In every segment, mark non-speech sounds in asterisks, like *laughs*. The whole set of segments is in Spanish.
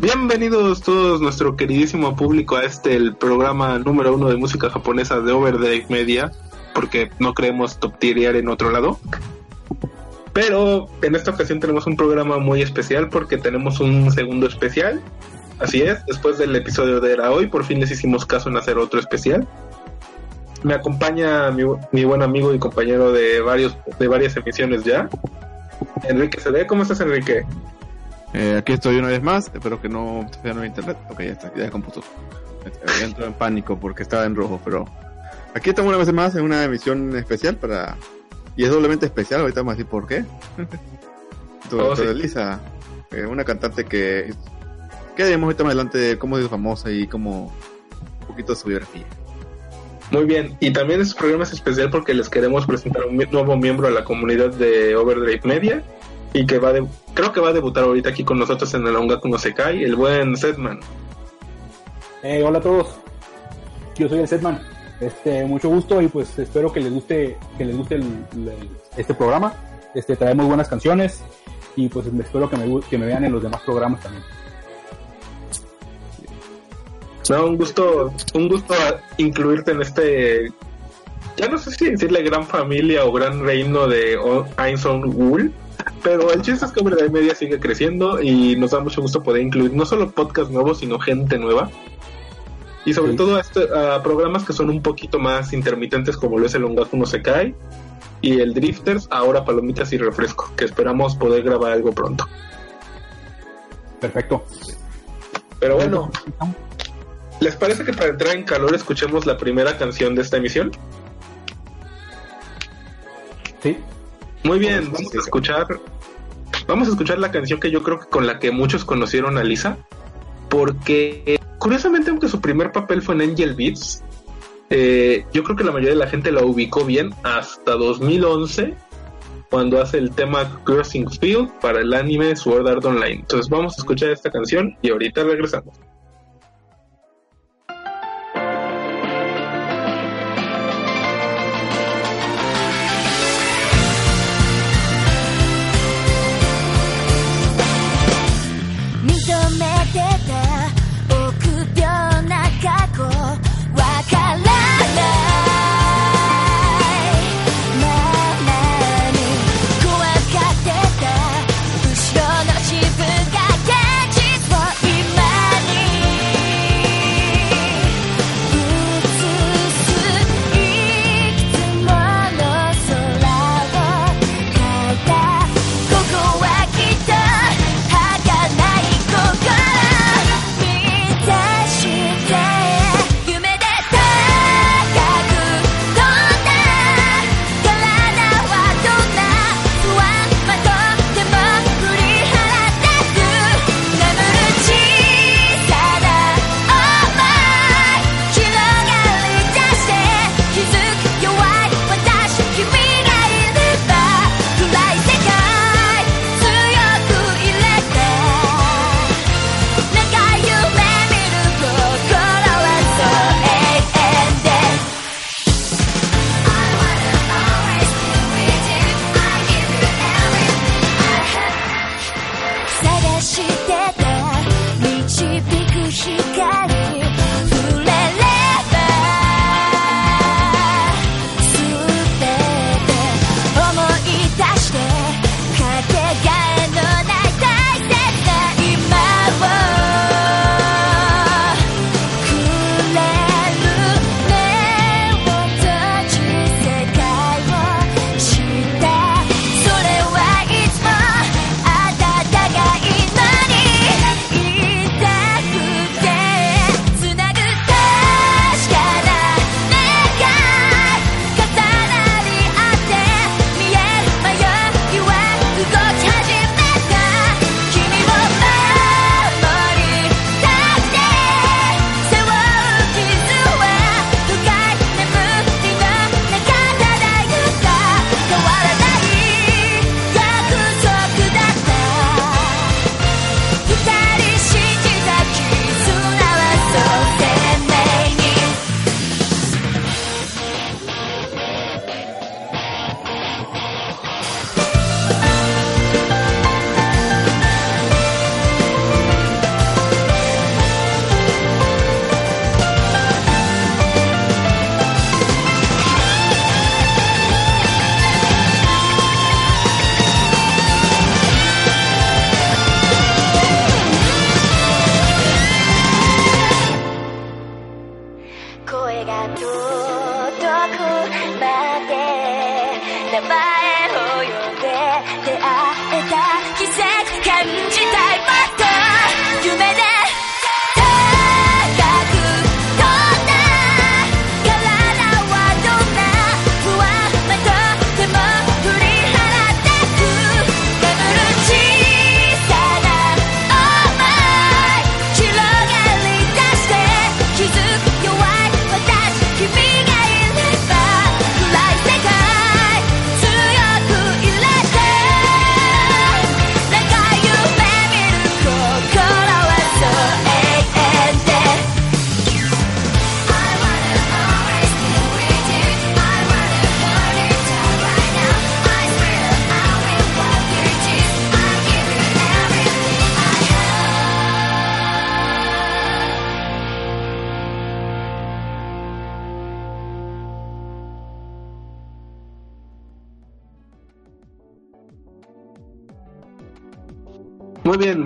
Bienvenidos todos nuestro queridísimo público a este el programa número uno de música japonesa de Overdrive Media, porque no creemos top en otro lado. Pero en esta ocasión tenemos un programa muy especial porque tenemos un segundo especial. Así es, después del episodio de Era Hoy, por fin les hicimos caso en hacer otro especial. Me acompaña mi, buen amigo y compañero de varios de varias emisiones ya, Enrique CD. ¿Cómo estás, Enrique? Eh, aquí estoy una vez más, espero que no esté fallando internet. Ok, ya está, ya compuso. Entro en pánico porque estaba en rojo, pero aquí estamos una vez más en una emisión especial para... Y es doblemente especial, ahorita vamos a decir por qué. *laughs* Oh, sí. Lisa, eh, una cantante que... Que diremos ahorita más adelante cómo es famosa y cómo... Un poquito de su biografía. Muy bien, y también este programa es especial porque les queremos presentar un nuevo miembro a la comunidad de Overdrive Media y que va de, creo que va a debutar ahorita aquí con nosotros en el Ongaku no Sekai, el buen Setman. Eh, hola a todos, yo soy el Setman. Este, mucho gusto y pues espero que les guste, que les guste el- el- este programa. Este, traemos buenas canciones y pues espero que me, que me vean en los demás programas también. No, un gusto, un gusto incluirte en este, ya no sé si decirle gran familia o gran reino de Einstein Wool, pero el chiste es que Overdrive Media sigue creciendo y nos da mucho gusto poder incluir no solo podcast nuevos, sino gente nueva. Y sobre Sí. todo a, este- a programas que son un poquito más intermitentes como lo es el Ongaku no Sekai y el Drifters, ahora Palomitas y Refresco, que esperamos poder grabar algo pronto. Perfecto. Pero bueno, ¿les parece que para entrar en calor escuchemos la primera canción de esta emisión? Sí, Muy bien, Vamos, a escuchar. Vamos a escuchar la canción que yo creo que con la que muchos conocieron a Lisa. Porque eh, curiosamente, aunque su primer papel fue en Angel Beats, eh, yo creo que la mayoría de la gente la ubicó bien hasta 2011, cuando hace el tema Crossing Field para el anime Sword Art Online. Entonces vamos a escuchar esta canción y ahorita regresamos.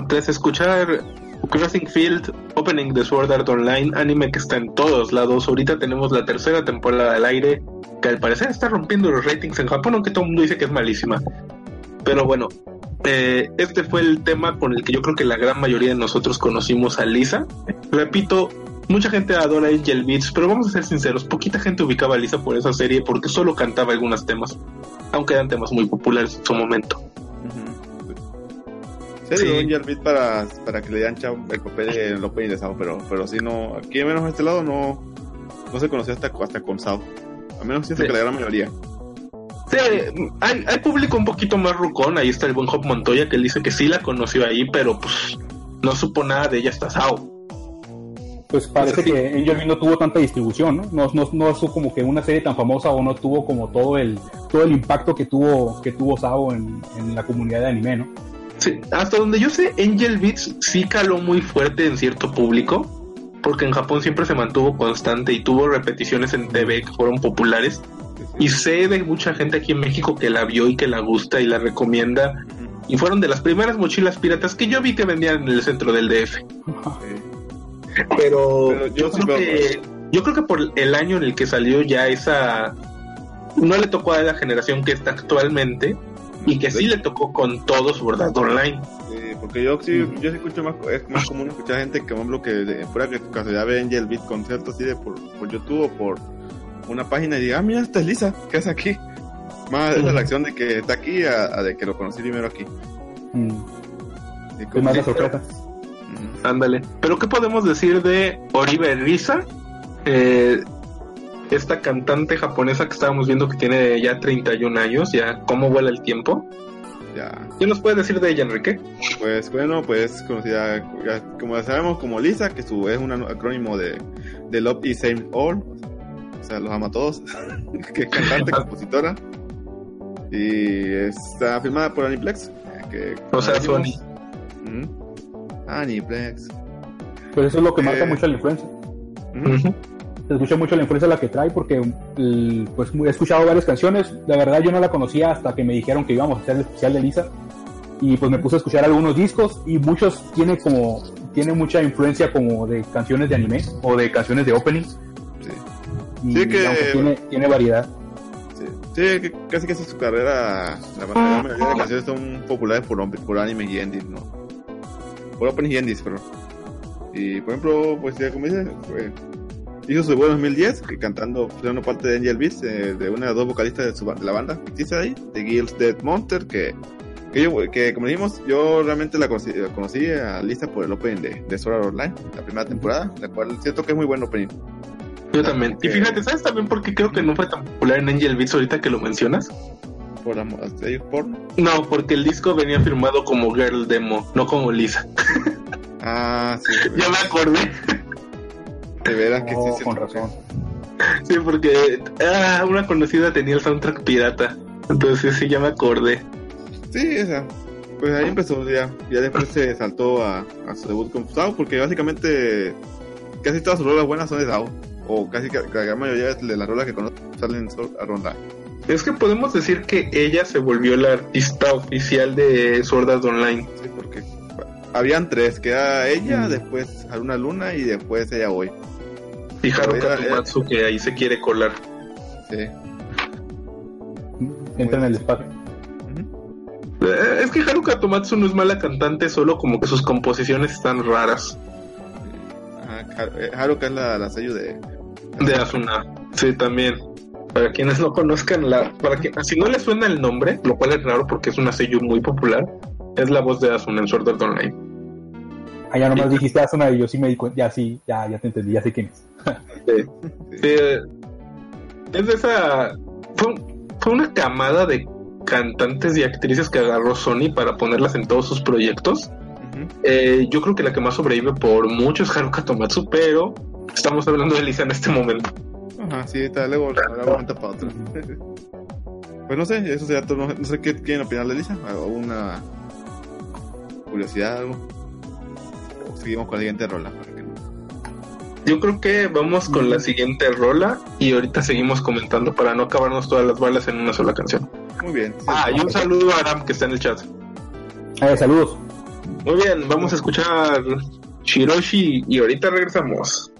Tras escuchar Crossing Field, Opening de Sword Art Online, anime que está en todos lados. Ahorita tenemos la tercera temporada al aire, que al parecer está rompiendo los ratings en Japón, aunque todo el mundo dice que es malísima. Pero bueno, eh, este fue el tema con el que yo creo que la gran mayoría de nosotros conocimos a Lisa. Repito, mucha gente adora Angel Beats, pero vamos a ser sinceros, poquita gente ubicaba a Lisa por esa serie porque solo cantaba algunos temas, aunque eran temas muy populares en su momento. Sí, Angel Beat para, para que le dieran chao el papel de el opening de Sao, pero, pero sí no, aquí menos de este lado no, no se conoció hasta, hasta con Sao. A menos siento Sí. que la gran mayoría. Sí, hay, hay público un poquito más rucón, ahí está el buen Hop Montoya que él dice que sí la conoció ahí, pero pues no supo nada de ella hasta Sao. Pues parece sí. que Angel no tuvo tanta distribución, ¿no? No, no, no es como que una serie tan famosa o no tuvo como todo el todo el impacto que tuvo que tuvo Sao en, en la comunidad de anime, ¿no? Sí, hasta donde yo sé, Angel Beats sí caló muy fuerte en cierto público, porque en Japón siempre se mantuvo constante y tuvo repeticiones en TV que fueron populares. Y sé de mucha gente aquí en México que la vio y que la gusta y la recomienda. Y fueron de las primeras mochilas piratas que yo vi que vendían en el centro del DF. Sí. Pero, Pero yo yo, sí creo que, yo creo que por el año en el que salió ya esa... No le tocó a la generación que está actualmente y que sí le tocó con todo su verdad online. Sí, porque yo sí, yo sí escucho más, es más común escuchar gente que, por ejemplo, que de fuera que casualidad ve Angel Beat conciertos así de por, por YouTube o por una página y diga, ah, mira, esta es Lisa, ¿qué hace aquí? Más es la reacción de que está aquí a, a de que lo conocí primero aquí. Mm, Y como- más la sorpresa. Mm, Ándale. Pero ¿qué podemos decir de Oribe Risa? Eh, esta cantante japonesa que estábamos viendo que tiene ya 31 años, ya cómo vuela el tiempo. Ya, ¿Qué nos puedes decir de ella, Enrique? pues bueno, pues conocida, ya, como sabemos, como Lisa, que su, es un acrónimo de, de Love is Same All, o sea, los ama a todos, *laughs* que es cantante, compositora, y está firmada por Aniplex. Que, O sea, como Sony. Ujú. Aniplex. Pues eso es lo que marca Eh. mucho la influencia. Ujú. Se escucha mucho la influencia la que trae porque el- pues he escuchado varias canciones. La verdad yo no la conocía hasta que me dijeron que íbamos a hacer el especial de Lisa. Y pues me puse a escuchar algunos discos y muchos tiene como tiene mucha influencia como de canciones de anime o de canciones de opening. Sí. Y Sí, que- tiene, tiene variedad. Sí, sí, que casi casi su carrera, la mayoría de canciones son populares por, por anime y indies, ¿no? Por opening y indies, pero. Y por ejemplo, pues ya como dice, fue- hizo su debut en 2010, que cantando, siendo parte de Angel Beats, eh, de una de las dos vocalistas de, su, de la banda ficticia ahí, de Gil's Dead Monster, que, que, yo- que como dijimos, yo realmente la conocí, la conocí a Lisa por el opening de, de Sword Art Online, la primera temporada, la cual siento que es muy buen opening. Yo también. Y fíjate, ¿sabes también por qué creo que no fue tan popular en Angel Beats ahorita que lo mencionas? Por ellos porno. No, porque el disco venía firmado como Girl Demo, no como Lisa. Ah, sí. *laughs* Ya me acordé. De veras que Oh, sí, sí. con razón. *laughs* Sí, porque ah, una conocida tenía el soundtrack pirata. Entonces sí, ya me acordé. Sí, o sea, pues ahí empezó ya. Ya después se saltó a, a su debut con Sao, porque básicamente casi todas sus rolas buenas son de Sao. O casi que la gran mayoría de las rolas que conozco salen Art Online. Es que podemos decir que ella se volvió la artista oficial de Sword Art Online. Sí, porque habían tres, que era ella, Mm. después Haruna Luna y después ella hoy. Y Haruka Tomatsu que ahí se quiere colar. Sí. Entra en el espacio. Eh, Es que Haruka Tomatsu no es mala cantante, solo como que sus composiciones están raras. Ajá, Har- eh, Haruka es la, la sello de... De Asuna. Sí, también. Para quienes no conozcan la, para que si no le suena el nombre, lo cual es raro porque es una sello muy popular, es la voz de Asuna en Sword Art Online. Ah, ya nomás dijiste Asuna y yo sí me di cuenta. Ya sí, ya, ya te entendí, ya sé quién es. Sí. Sí, eh, es de esa. Fue, fue una camada de cantantes y actrices que agarró Sony para ponerlas en todos sus proyectos. Eh, yo creo que la que más sobrevive por mucho es Haruka Tomatsu, pero estamos hablando de Lisa en este momento. Ajá, sí, está, luego momento para otro. Pues no sé, eso sería todo. No, no sé qué quieren opinar de Lisa. ¿Alguna curiosidad, algo? Seguimos con la siguiente rola. para que no- Yo creo que vamos con la siguiente rola y ahorita seguimos comentando para no acabarnos todas las balas en una sola canción. Muy bien. sí. Ah, y un saludo a Aram que está en el chat. Eh, saludos. Muy bien, vamos a escuchar Shiroshi y ahorita regresamos.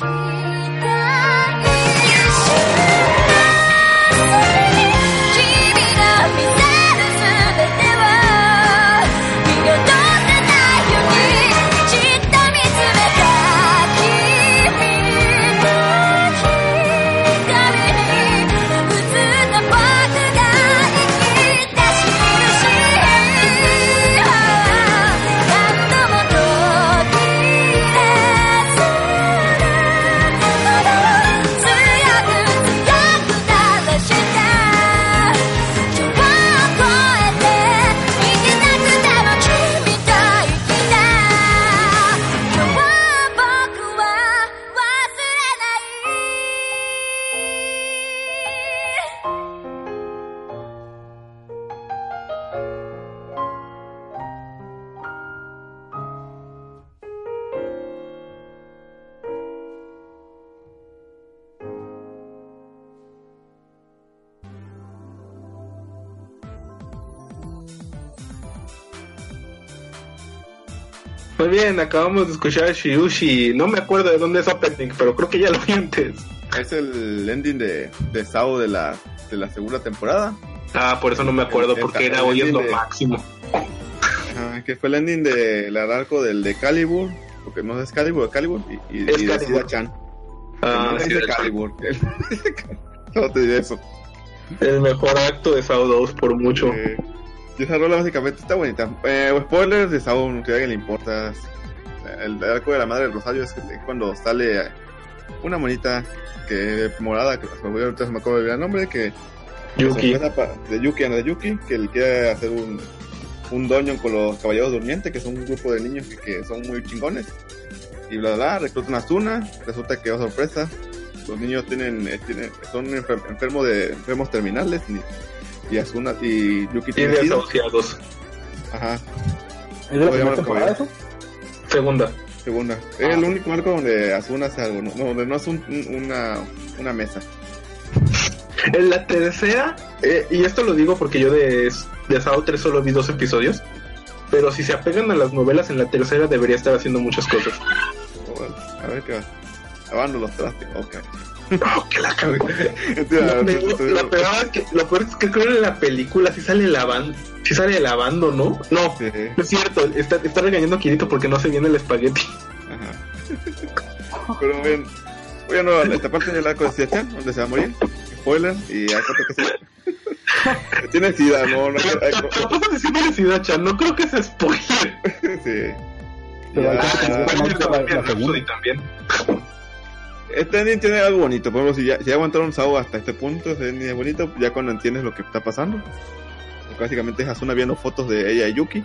心。Bien, acabamos de escuchar Shiushi. No me acuerdo de dónde es opening, pero creo que ya lo vi antes. Es el ending de, de Sao de la, de la segunda temporada. Ah, por eso no me acuerdo, El- porque el- era el hoy es lo de- máximo. Ajá, que fue el ending del arco del de Calibur, porque no es Calibur, es Calibur, y, y, Es y de Calibur. Sida Chan. Ah, El sí, de Calibur. *laughs* no te diré eso. el mejor acto de Sao 2 por mucho. Eh, y esa rola básicamente está bonita. Eh, spoilers de Sao, no que a alguien le importa. El arco de la madre del Rosario es que cuando sale una monita que morada, que se me olvidó, ahorita se me acaba de olvidar el nombre, que Yuki. de Yuki, Ana de Yuki, que él quiere hacer un, un doño con los caballeros durmientes, que son un grupo de niños que, que son muy chingones. Y bla, bla, bla, reclutan a Asuna, resulta que, oh sorpresa, los niños tienen, eh, tienen son enfer- enfermos de enfermos terminales y, y Asuna y Yuki Y tiene sida. desahuciados. Ajá, ¿Es de la primera temporada eso? Segunda. segunda. Ah. Es el único arco donde Asuna hace algo, no, donde no es un- un- una, una mesa. En la tercera, eh, y esto lo digo porque yo de, de Sao 3 solo vi dos episodios, pero si se apegan a las novelas, en la tercera debería estar haciendo muchas cosas. Bueno, a ver qué va. Lavando los trastes, ok. Oh, que la cagué. La peor es que, lo peor es que creo que en la película sí sale lavando, sí sale lavando, ¿no? No, Sí, no es cierto, está, está regañando a Kirito porque no se viene el espagueti. ajá. Pero bien, bueno, esta parte del arco de Siachan, donde se va a morir, spoiler, y hay foto que se... Tiene sida, no, no, hay- ¿Qué pasa si tiene sida, Chan? No creo que sea spoiler. sí. Pero Ya, Ah, no la- la Rhapsody segunda. también. Este ending tiene algo bonito, por ejemplo, si ya, si ya aguantaron Sao hasta este punto, ese ending es bonito, ya cuando entiendes lo que está pasando. Básicamente es Asuna viendo fotos de ella y Yuki.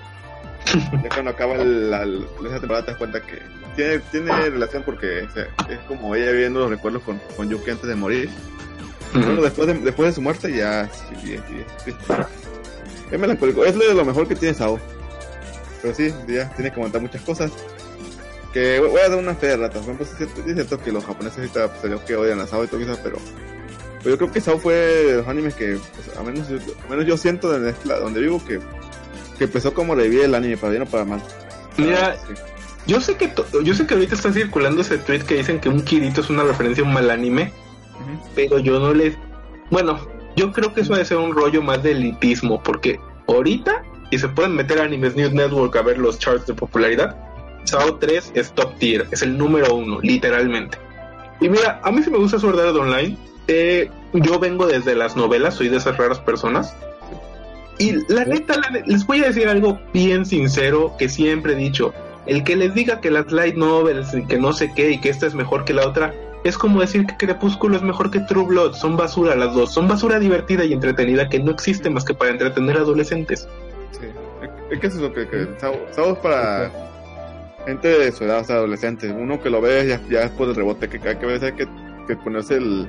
ya cuando acaba la, la- esa temporada te das cuenta que tiene, tiene relación porque o sea, es como ella viendo los recuerdos con, con Yuki antes de morir. Bueno, después de, después de su muerte ya sí, sí, sí, sí. es melancólico, es lo lo mejor que tiene Sao. Pero sí, ya tiene que aguantar muchas cosas. Que voy a dar una fe de ratas. Sí es cierto, sí es cierto que los japoneses ahorita pues, salió que odian a Sao y todo eso, pero, pero yo creo que Sao fue de los animes que, pues, a, menos, yo- a menos yo siento en lado donde vivo que, que empezó como revivir el anime, para bien o para mal. Mira, Sí. yo sé que yo sé que ahorita está circulando ese tweet que dicen que un Kirito es una referencia a un mal anime, pero yo no les bueno, yo creo que eso debe ser un rollo más de elitismo, porque ahorita, y se pueden meter a Animes News Network a ver los charts de popularidad, Sao 3 es top tier, es el número uno, literalmente. Y mira, a mí sí me gusta Sword Art Online. eh, yo vengo desde las novelas, soy de esas raras personas. Y la neta, la les voy a decir algo bien sincero que siempre he dicho. El que les diga que las light novels y que no sé qué y que esta es mejor que la otra, es como decir que Crepúsculo es mejor que True Blood. Son basura las dos. Son basura divertida y entretenida que no existe más que para entretener a adolescentes. Sí. Es eso es lo que, que Sao, Sao es para gente de su edad, o sea, adolescentes. Uno que lo ve ya, ya es por el rebote, que que veces hay que, que ponerse el,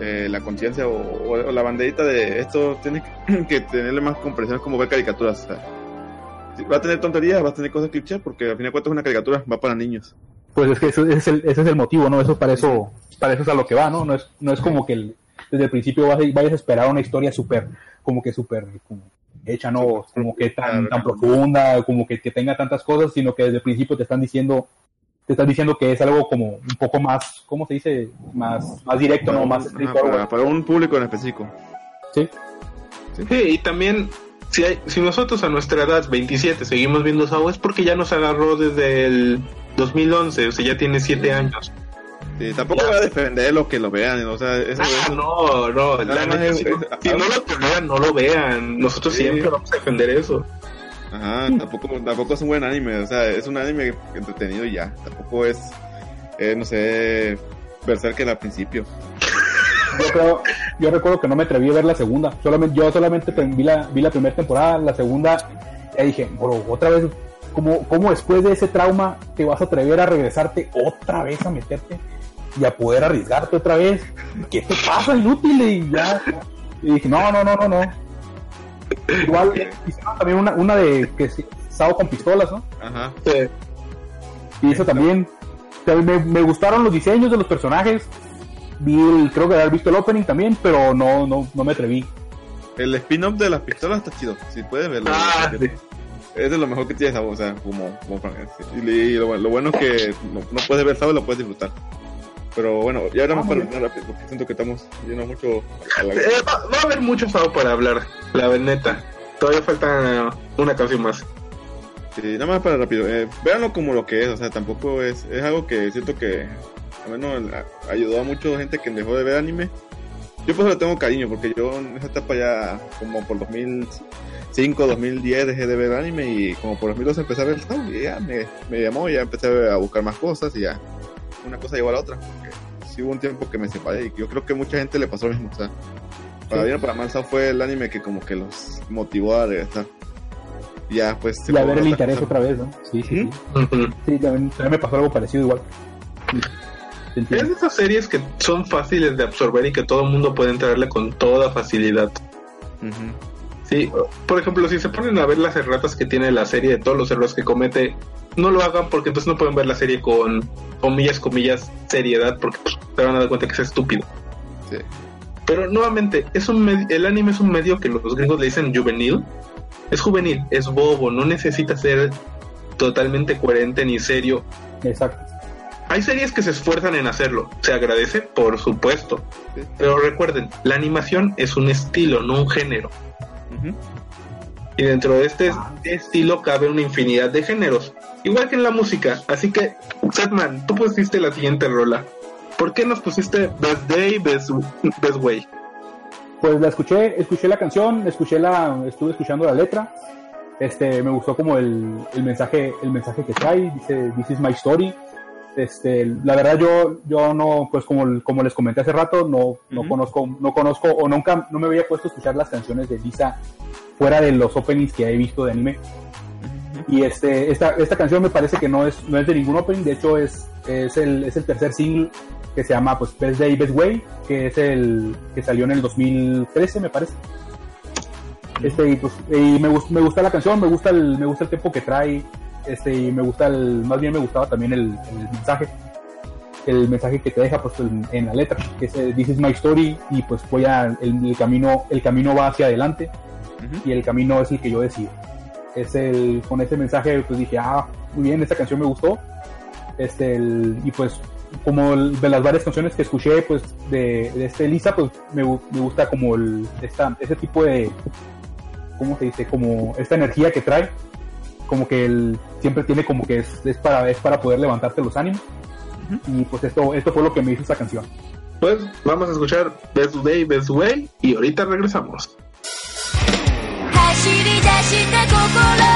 eh, la conciencia o, o- o la banderita de esto tiene que, *clears throat* que tenerle más comprensión, como ver caricaturas. o sea, sí, va a tener tonterías, va a tener cosas cliché, porque al fin de cuentas es una caricatura, va para niños. Pues es que eso- ese es el, ese es el motivo, ¿no? Eso para eso, para eso es a lo que va, ¿no? No es, no es como que el- desde el principio vas a- vayas a esperar una historia súper, como que súper como hecha, ¿no? Como que tan, tan profunda, como que, que tenga tantas cosas, sino que desde el principio te están diciendo, te están diciendo que es algo como un poco más, ¿cómo se dice? Más, más directo, ¿no? Más Ajá, para un público en específico. Sí. Sí, y también, si, hay- si nosotros a nuestra edad, 27, seguimos viendo Sao, es porque ya nos agarró desde el 2011, o sea, ya tiene 7 años. Sí, tampoco voy a defender lo que lo vean, o sea, eso, Ah, eso- no, no, la Nada más neta, es- si, no- es- si no lo toleran, no lo vean. Nosotros Sí. siempre vamos a defender eso. Ajá, tampoco, tampoco es un buen anime, o sea, es un anime entretenido y ya, tampoco es, eh, no sé, Berserker al principio. Yo creo, yo recuerdo que no me atreví a ver la segunda. Solamente, yo solamente te- vi la, vi la primera temporada, la segunda, ya dije, bro, otra vez, ¿cómo, ¿cómo después de ese trauma te vas a atrever a regresarte otra vez a meterte y a poder arriesgarte otra vez? ¿Qué te pasa, inútil? Y ya. Y dije, no, no, no, no, no. Igual hicieron también una, una de que Sao con pistolas, ¿no? Ajá, Sí. Y eso también. también me, me gustaron los diseños de los personajes. Vi el- creo que haber visto el opening también, pero no, no, no me atreví. el spin-off de las pistolas está chido, si puedes verlo. Ah, sí. Es de lo mejor que tienes, o sea, como, como Frank, sí. y, y lo, lo bueno es que no, no puedes ver, ¿sabes? Lo puedes disfrutar. Pero bueno, ya ahora Ah, para terminar rápido, porque siento que estamos yendo mucho a la Eh, va, va a haber mucho fao para hablar, la neta. Todavía falta una canción más. Sí, nada más para rápido. Eh, véanlo como lo que es, o sea, tampoco es, es algo que siento que al menos ayudó a mucha gente que dejó de ver anime. Yo por eso le tengo cariño, porque yo en esa etapa ya como por 2005, 2010 dejé de ver anime y como por 2012 empecé a ver todo y ya me, me llamó y ya empecé a buscar más cosas y ya una cosa llegó a la otra. Porque sí hubo un tiempo que me separé y yo creo que mucha gente le pasó lo mismo, o sea, para bien o para mal, fue el anime que como que los motivó a regresar. Y ya pues Y a ver el interés cosa. otra vez, ¿no? Sí, sí, sí. Sí, también, también me pasó algo parecido igual. Sí, Es de esas series que son fáciles de absorber y que todo el mundo puede entrarle con toda facilidad. Ujú. Sí, por ejemplo, si se ponen a ver las erratas que tiene la serie, de todos los errores que comete, no lo hagan porque entonces no pueden ver la serie con comillas, comillas, seriedad, porque pues, se van a dar cuenta que es estúpido. Sí. Pero nuevamente, es un el anime es un medio que los gringos le dicen juvenil. Es juvenil, es bobo, no necesita ser totalmente coherente ni serio. Exacto. Hay series que se esfuerzan en hacerlo, se agradece, por supuesto. Sí. Pero recuerden, la animación es un estilo, no un género. Y dentro de este Ah. estilo cabe una infinidad de géneros, igual que en la música. Así que, Setman, tú pusiste la siguiente rola. ¿Por qué nos pusiste Best Day, Best, Best Way? Pues la escuché, escuché la canción, escuché la, estuve escuchando la letra. Este, me gustó como el, el mensaje, el mensaje que trae, dice This is my story. Este, la verdad yo, yo no, pues como, como les comenté hace rato, no, no Ujú. conozco, no conozco o nunca, no me había puesto a escuchar las canciones de Lisa fuera de los openings que he visto de anime. Y este, esta, esta canción me parece que no es, no es de ningún opening, de hecho es, es el, es el tercer single que se llama pues Best Day, Best Way, que es el que salió en el 2013 me parece. Este, y pues, y me, me gusta la canción, me gusta el, me gusta el tempo que trae, este, y me gusta el, más bien me gustaba también el, el mensaje, el mensaje que te deja pues en, en la letra, que es eh, This is my story, y pues voy a, el, el camino, el camino va hacia adelante, Ujú. y el camino es el que yo decido. Es el, con ese mensaje pues dije, ah, muy bien, esta canción me gustó. Este, el- y pues como el- de las varias canciones que escuché pues de, de este Lisa, pues me, me gusta como el, esta, ese tipo de, ¿cómo se dice? Como esta energía que trae, como que él siempre tiene como que es, es para, es para poder levantarte los ánimos. Y pues esto, esto fue lo que me hizo esta canción. Pues vamos a escuchar Best Day, Best Way y ahorita regresamos. 走り出した心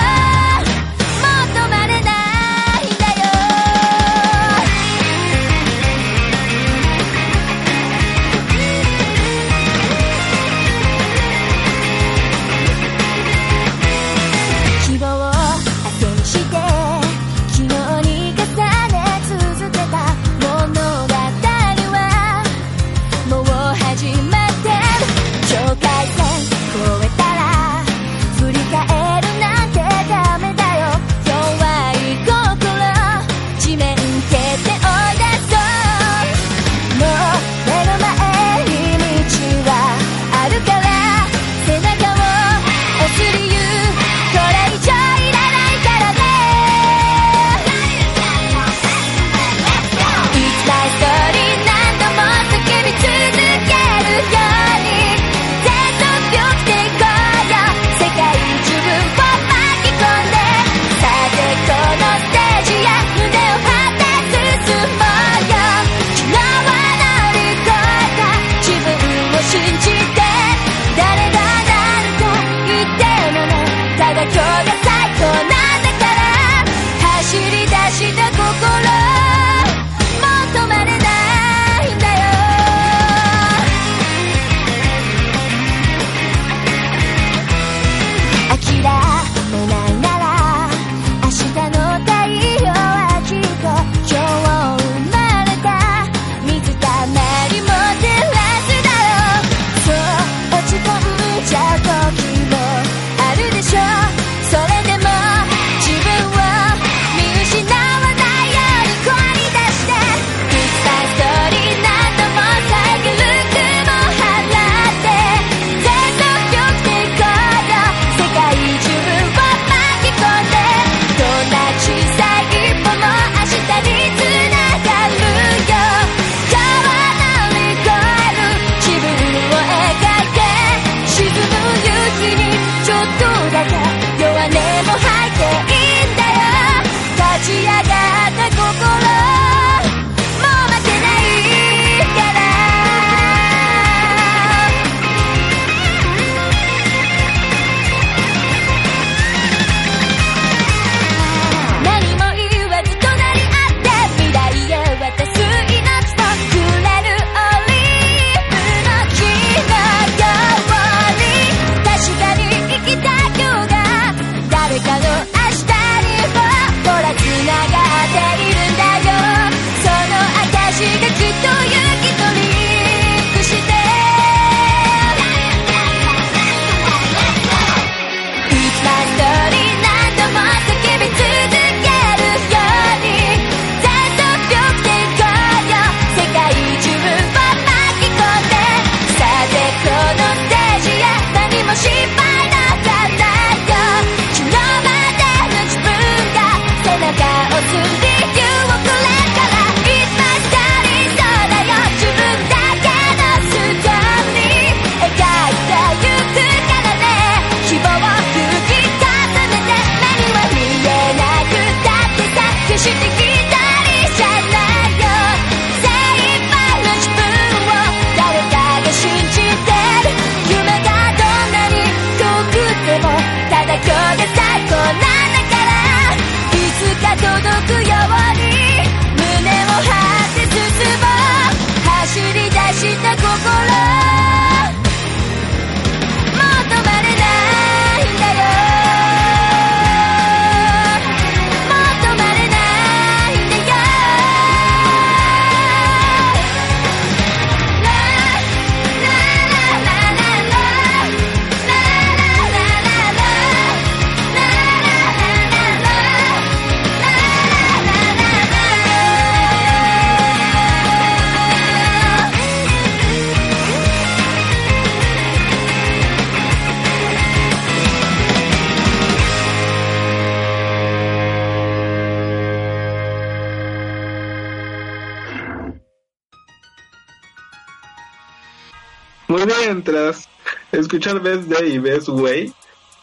Day y Best Way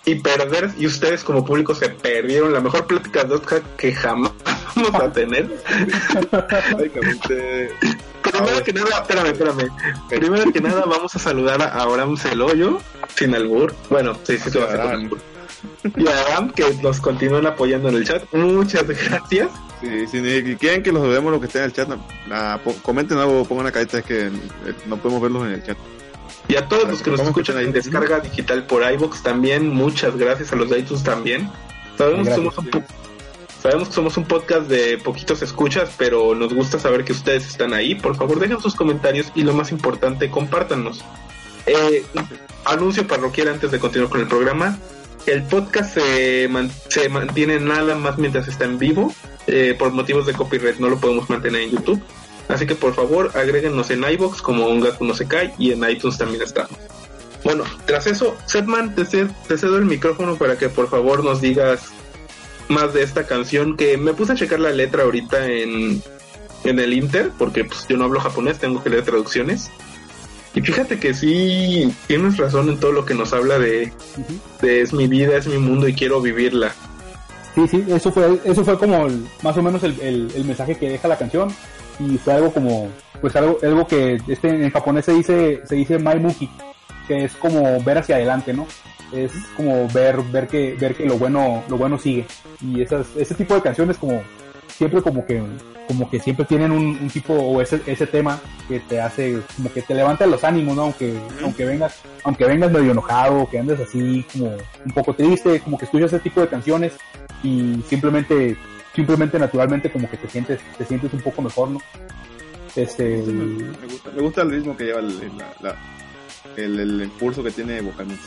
y perder, y ustedes como público se perdieron la mejor plática de Oscar que jamás *laughs* vamos a tener. *laughs* Primero que nada, espérame, espérame. Primero que nada, vamos a saludar a Abraham Celoyo, sin albur. Bueno, sí, sí, se va a hacer con Abraham. albur. Y a Abraham, que nos continúan apoyando en el chat. Muchas gracias. si, si quieren que los veamos lo que esté en el chat, po- comenten algo, pongan una carita, es que eh, no podemos verlos en el chat. Y a todos los que nos escuchan en descarga digital por iBox también, muchas gracias a los de iTunes también. Sabemos que, Gracias. somos un po- sabemos que somos un podcast de poquitos escuchas, pero nos gusta saber que ustedes están ahí. Por favor, dejen sus comentarios y lo más importante, compártanos. Eh, anuncio parroquial antes de continuar con el programa. El podcast se, man- se mantiene nada más mientras está en vivo. Eh, por motivos de copyright no lo podemos mantener en YouTube. Así que por favor agréguenos en iBox como un gato no se cae y en iTunes también estamos. Bueno, tras eso, Setman, te, te cedo el micrófono para que por favor nos digas más de esta canción que me puse a checar la letra ahorita en, en el Inter, porque pues yo no hablo japonés, tengo que leer traducciones. Y fíjate que sí, tienes razón en todo lo que nos habla de, es mi vida, es mi mundo y quiero vivirla. Sí, sí, eso fue, eso fue como el- más o menos el, el- el mensaje que deja la canción y fue algo como, pues algo, algo que este en japonés se dice, se dice maimuki, que es como ver hacia adelante, ¿no? Es como ver, ver que, ver que lo bueno, lo bueno sigue y esas, ese tipo de canciones como siempre como que, como que siempre tienen un, un tipo o ese, ese tema que te hace, como que te levanta los ánimos, ¿no? Aunque, aunque vengas, aunque vengas medio enojado, que andes así como un poco triste, como que escuchas ese tipo de canciones y simplemente simplemente naturalmente como que te sientes te sientes un poco mejor no este Me, me gusta, me gusta el ritmo que lleva el, la- la- el, el impulso que tiene vocalmente.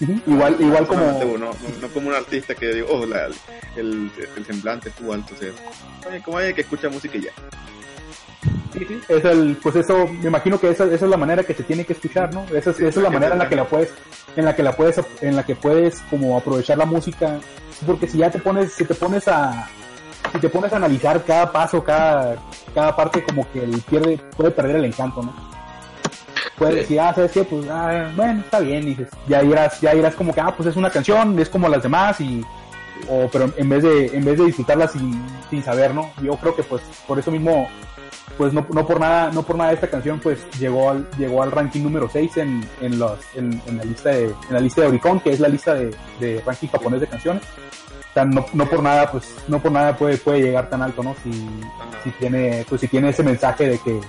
ujú, igual igual como No, no, no como un artista que digo, oh, la- el, el semblante estuvo alto. O sea, como alguien que escucha música y ya. sí, sí, es el pues eso me imagino que esa, esa es la manera que se tiene que escuchar no esa, es- esa es la manera en la que la puedes en la que la puedes en la que puedes como aprovechar la música porque si ya te pones si te pones a si te pones a analizar cada paso cada cada parte como que el pierde puede perder el encanto no puedes Sí. decir, ah, ¿sabes qué? Pues, ah, bueno, está bien, y dices, ya irás, ya irás como que, ah, pues es una canción, es como las demás, y, o, pero en vez de, en vez de disfrutarla sin, sin saber, ¿no? Yo creo que pues, por eso mismo, pues no, no por nada, no por nada esta canción pues llegó al, llegó al ranking número 6 en, en los, en, en la lista de, en la lista de Oricon, que es la lista de, de ranking japonés de canciones. Sea, no, no por nada, pues, no por nada puede, puede llegar tan alto, ¿no? Si, si tiene, pues si tiene ese mensaje de que,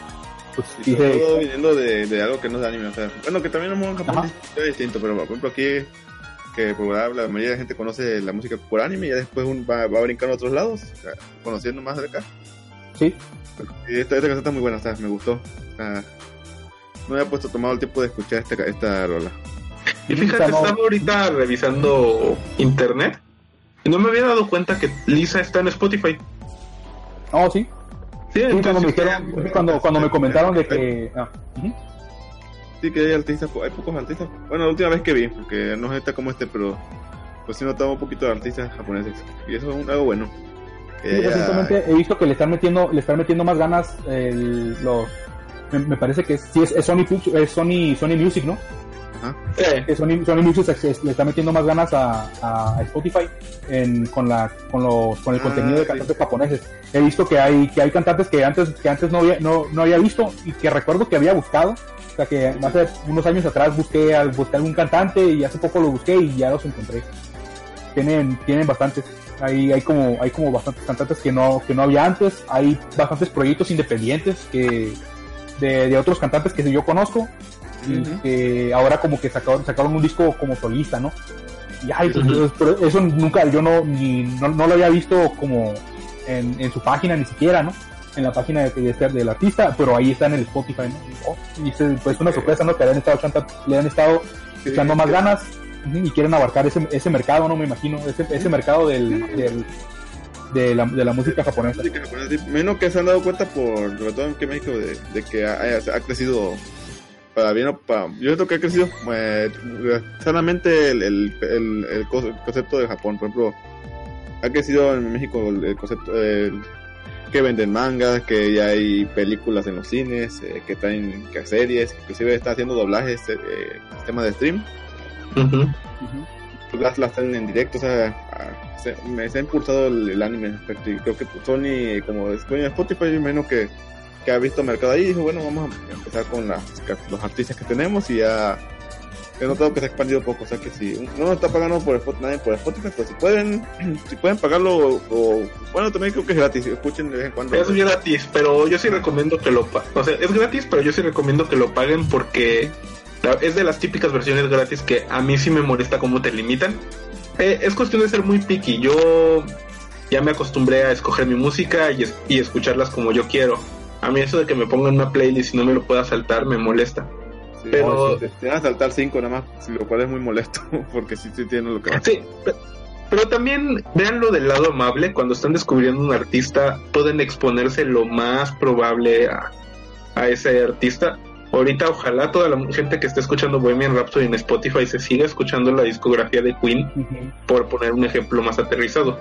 pues, Y sobre dice, todo viniendo de, de algo que no es de anime, o sea, bueno, que también en Japón Ajá. es distinto, pero por ejemplo aquí, que por ahora la mayoría de la gente conoce la música por anime y ya después un va, va brincando a otros lados, o sea, conociendo más de acá. sí, Y esta, esta canción está muy buena, o sea, me gustó. O sea, no había puesto tomado el tiempo de escuchar esta, esta rola. Y fíjate, estaba ahorita revisando internet no me había dado cuenta que Lisa está en Spotify. oh, sí, Sí, sí, cuando me dijeron, cuando, cuando me comentaron de que, ah. Sí, que hay artistas, hay pocos artistas. Bueno, la última vez que vi, porque no está como este, pero pues sí notaba un poquito de artistas japoneses. Y eso es algo bueno. Sí, haya- recientemente he visto que le están metiendo, le están metiendo más ganas el, los, me, me parece que es, sí es, es Sony, es Sony, Sony Music, ¿no? Ajá. sí. Que Sony, Sony Music le está metiendo más ganas a, a Spotify en, con la, con los, con el Ah, contenido de sí. cantantes japoneses. He visto que hay, que hay cantantes que antes, que antes no había, no, no había visto y que recuerdo que había buscado. O sea que hace unos años atrás busqué, al- busqué algún cantante y hace poco lo busqué y ya los encontré. Tienen, tienen bastantes. Hay, hay como, hay como bastantes cantantes que no, que no había antes. Hay bastantes proyectos independientes que, de, de otros cantantes que yo conozco y Ujú. que ahora como que sacaron, sacaron un disco como solista, ¿no? Y ay, pues, pero eso nunca, yo no, ni, no, no lo había visto como en, en su página ni siquiera, ¿no? En la página de, de del artista, pero ahí está en el Spotify, ¿no? Y, oh, y se- pues una sorpresa, ¿no? Que le han estado, echando- le han estado echando más que- ganas y quieren abarcar ese, ese mercado, ¿no? Me imagino, ese, ese mercado del, del, de, la, de la música japonesa. Menos que se han dado cuenta por, sobre todo en México, de, de que ha- ha crecido para bien o para... Yo creo que ha crecido eh, sanamente el, el, el, el co- el concepto de Japón. Por ejemplo, ha crecido en México el, concepto que venden mangas, que ya hay películas en los cines, eh, que traen que series, inclusive está haciendo doblajes, eh, eh, sistema de stream. Ujú. las, las traen en directo, o sea, se, me se ha impulsado el, el anime creo que Sony, como es dueño de Spotify, yo imagino que, que ha visto mercado ahí y dijo, bueno, vamos a empezar con las, los artistas que tenemos y ya he notado que se ha expandido poco, o sea que si no está pagando por Spotify, nadie por Spotify, pues si pueden, *clears throat* si pueden pagarlo, o, bueno, también creo que es gratis, escuchen de vez en cuando. Es gratis, pero yo sí recomiendo que lo paguen. O sea, es gratis, pero yo sí recomiendo que lo paguen porque es de las típicas versiones gratis que a mí sí me molesta cómo te limitan. Eh, es cuestión de ser muy picky. Yo ya me acostumbré a escoger mi música y escucharlas como yo quiero. A mí eso de que me pongan una playlist y no me lo pueda saltar me molesta. Sí, pero- no, te, te van a saltar cinco nada más, lo cual es muy molesto, *laughs* porque sí, sí tienen lo que Sí, pe- pero también veanlo del lado amable. Cuando están descubriendo un artista, pueden exponerse lo más probable a, a ese artista. Ahorita, ojalá toda la gente que esté escuchando Bohemian Rhapsody en Spotify se siga escuchando la discografía de Queen, por poner un ejemplo más aterrizado.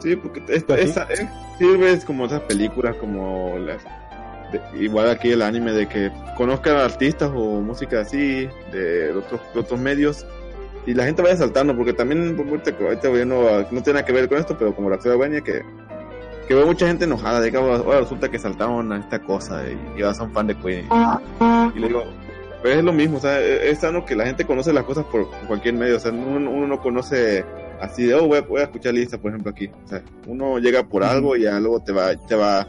Sí, porque esta, Pues eh, sirve como esas películas, como las. de- igual aquí el anime, de que conozcan artistas o música así, de otros, de otros medios, y la gente vaya saltando, porque también, por ahorita, no, no tiene nada que ver con esto, pero como la ciudad de que, que veo mucha gente enojada, de que ahora resulta que saltaron a esta cosa, y, ahora son fan de Queen. Y le digo, pero es lo mismo, o sea, es sano que la gente conoce las cosas por cualquier medio, o sea, uno, uno no conoce así de, oh, voy a, voy a escuchar lista, por ejemplo, aquí. O sea, uno llega por algo y ya luego te va, te va,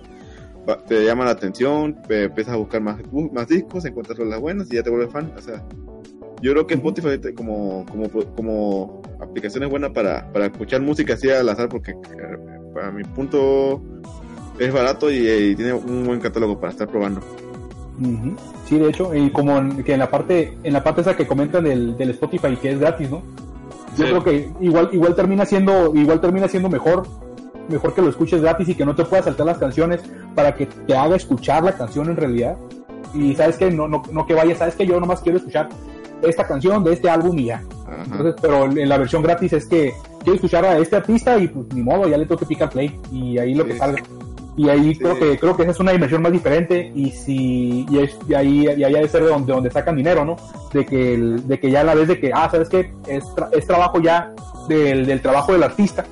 va- te llama la atención, te empiezas a buscar más, bu- más discos, encuentras las buenas y ya te vuelves fan. O sea, yo creo que. Spotify como, como, como aplicación es buena para, para escuchar música así al azar porque eh, para mi punto es barato y, y tiene un buen catálogo para estar probando. Sí, de hecho, y como en, que en la parte, en la parte esa que comentan del, del Spotify que es gratis, ¿no? Yo Sí. creo que igual, igual termina siendo, igual termina siendo mejor, mejor que lo escuches gratis y que no te puedas saltar las canciones para que te haga escuchar la canción en realidad. Y sabes que no, no, no que vayas, sabes que yo nomás quiero escuchar esta canción de este álbum y ya. Ajá. Entonces, pero en la versión gratis es que quiero escuchar a este artista y pues ni modo, ya le tengo que picar play y ahí lo Sí. que salga. Y ahí Sí. creo que creo que esa es una dimensión más diferente y si y, es- y ahí y ahí ha de ser de donde, donde sacan dinero, ¿no? De que el- de que ya a la vez de que ah, sabes que es, tra- es trabajo ya del, del trabajo del artista,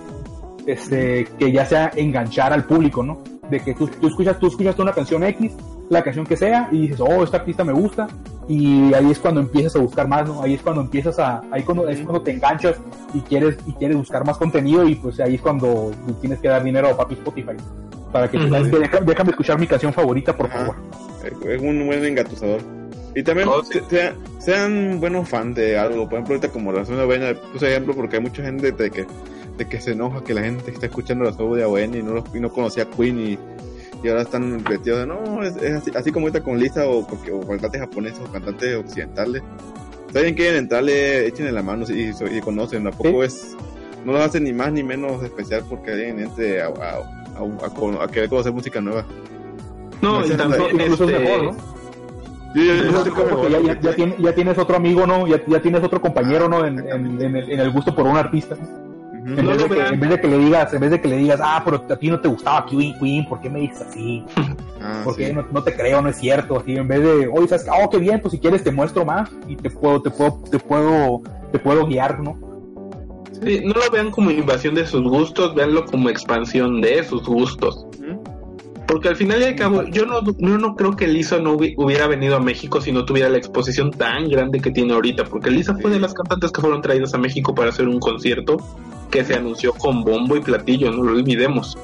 este que ya sea enganchar al público, ¿no? De que tú, tú escuchas tú escuchas una canción X, la canción que sea y dices, "Oh, esta artista me gusta." Y ahí es cuando empiezas a buscar más, ¿no? Ahí es cuando empiezas a ahí cuando es cuando te enganchas y quieres y quieres buscar más contenido y pues ahí es cuando tienes que dar dinero a papi Spotify para que deja- déjame escuchar mi canción favorita por Ajá. favor Es un buen engatusador. Y también Oh, sí. se- sea- sean buenos fans de algo. Por ejemplo, ahorita como la zona buena, puse ejemplo porque hay mucha gente de que, de que se enoja que la gente está escuchando la zona de buena y no, los- y no conocía a Queen y, y ahora están metidos de no, es, es así, así como ahorita con Lisa o, porque, o cantantes japoneses o cantantes occidentales. Si alguien quieren entrarle, échenle la mano y, y, conocen. Tampoco es, no los hacen ni más ni menos especial porque alguien entre a, a, a, a a querer conocer música nueva. No, No, y también incluso es este, ¿no? Es mejor porque ya, mejor, ya, ya tiene- ya tienes otro amigo no ya, ya tienes otro compañero no en, en, en el, en el gusto por un artista en, No vez de que, en vez de que le digas en vez de que le digas ah pero a ti no te gustaba Queen Queen ¿por qué me dices así? Ah, ¿por qué sí. no, no te creo no es cierto así en vez de oye sabes oh qué bien pues si quieres te muestro más y te puedo te puedo te puedo te puedo guiar no sí, no lo vean como invasión de sus gustos, véanlo como expansión de sus gustos. Porque al final y al cabo, yo no, yo no creo que Lisa no hubi- hubiera venido a México si no tuviera la exposición tan grande que tiene ahorita. Porque Lisa fue de las cantantes que fueron traídas a México para hacer un concierto que se anunció con bombo y platillo, no lo olvidemos.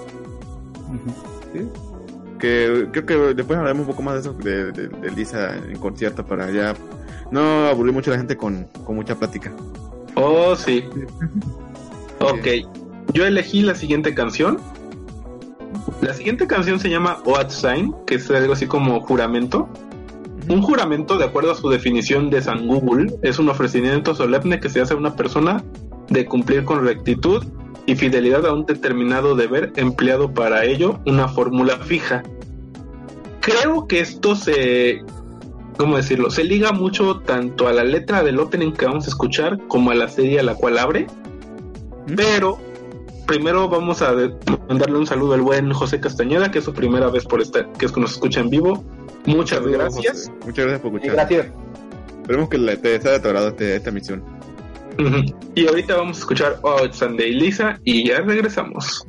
Que creo que después hablaremos un poco más de eso de, de- de Lisa en concierto para ya no aburrir mucho a la gente con, con mucha plática. Oh, sí. *laughs* Ok. Yo elegí la siguiente canción. La siguiente canción se llama Oath Sign, que es algo así como juramento. Un juramento, de acuerdo a su definición de San Google, es un ofrecimiento solemne que se hace a una persona de cumplir con rectitud y fidelidad a un determinado deber empleado para ello una fórmula fija. Creo que esto se, ¿cómo decirlo? Se liga mucho tanto a la letra del opening que vamos a escuchar como a la serie a la cual abre. Pero primero vamos a mandarle un saludo al buen José Castañeda, que es su primera vez por estar, que es que nos escucha en vivo. Muchas Saludos, gracias. José. Muchas gracias por escuchar. gracias Esperemos que le, te tu agrado este- esta misión. Y ahorita vamos a escuchar Oh Sunday Lisa y ya regresamos.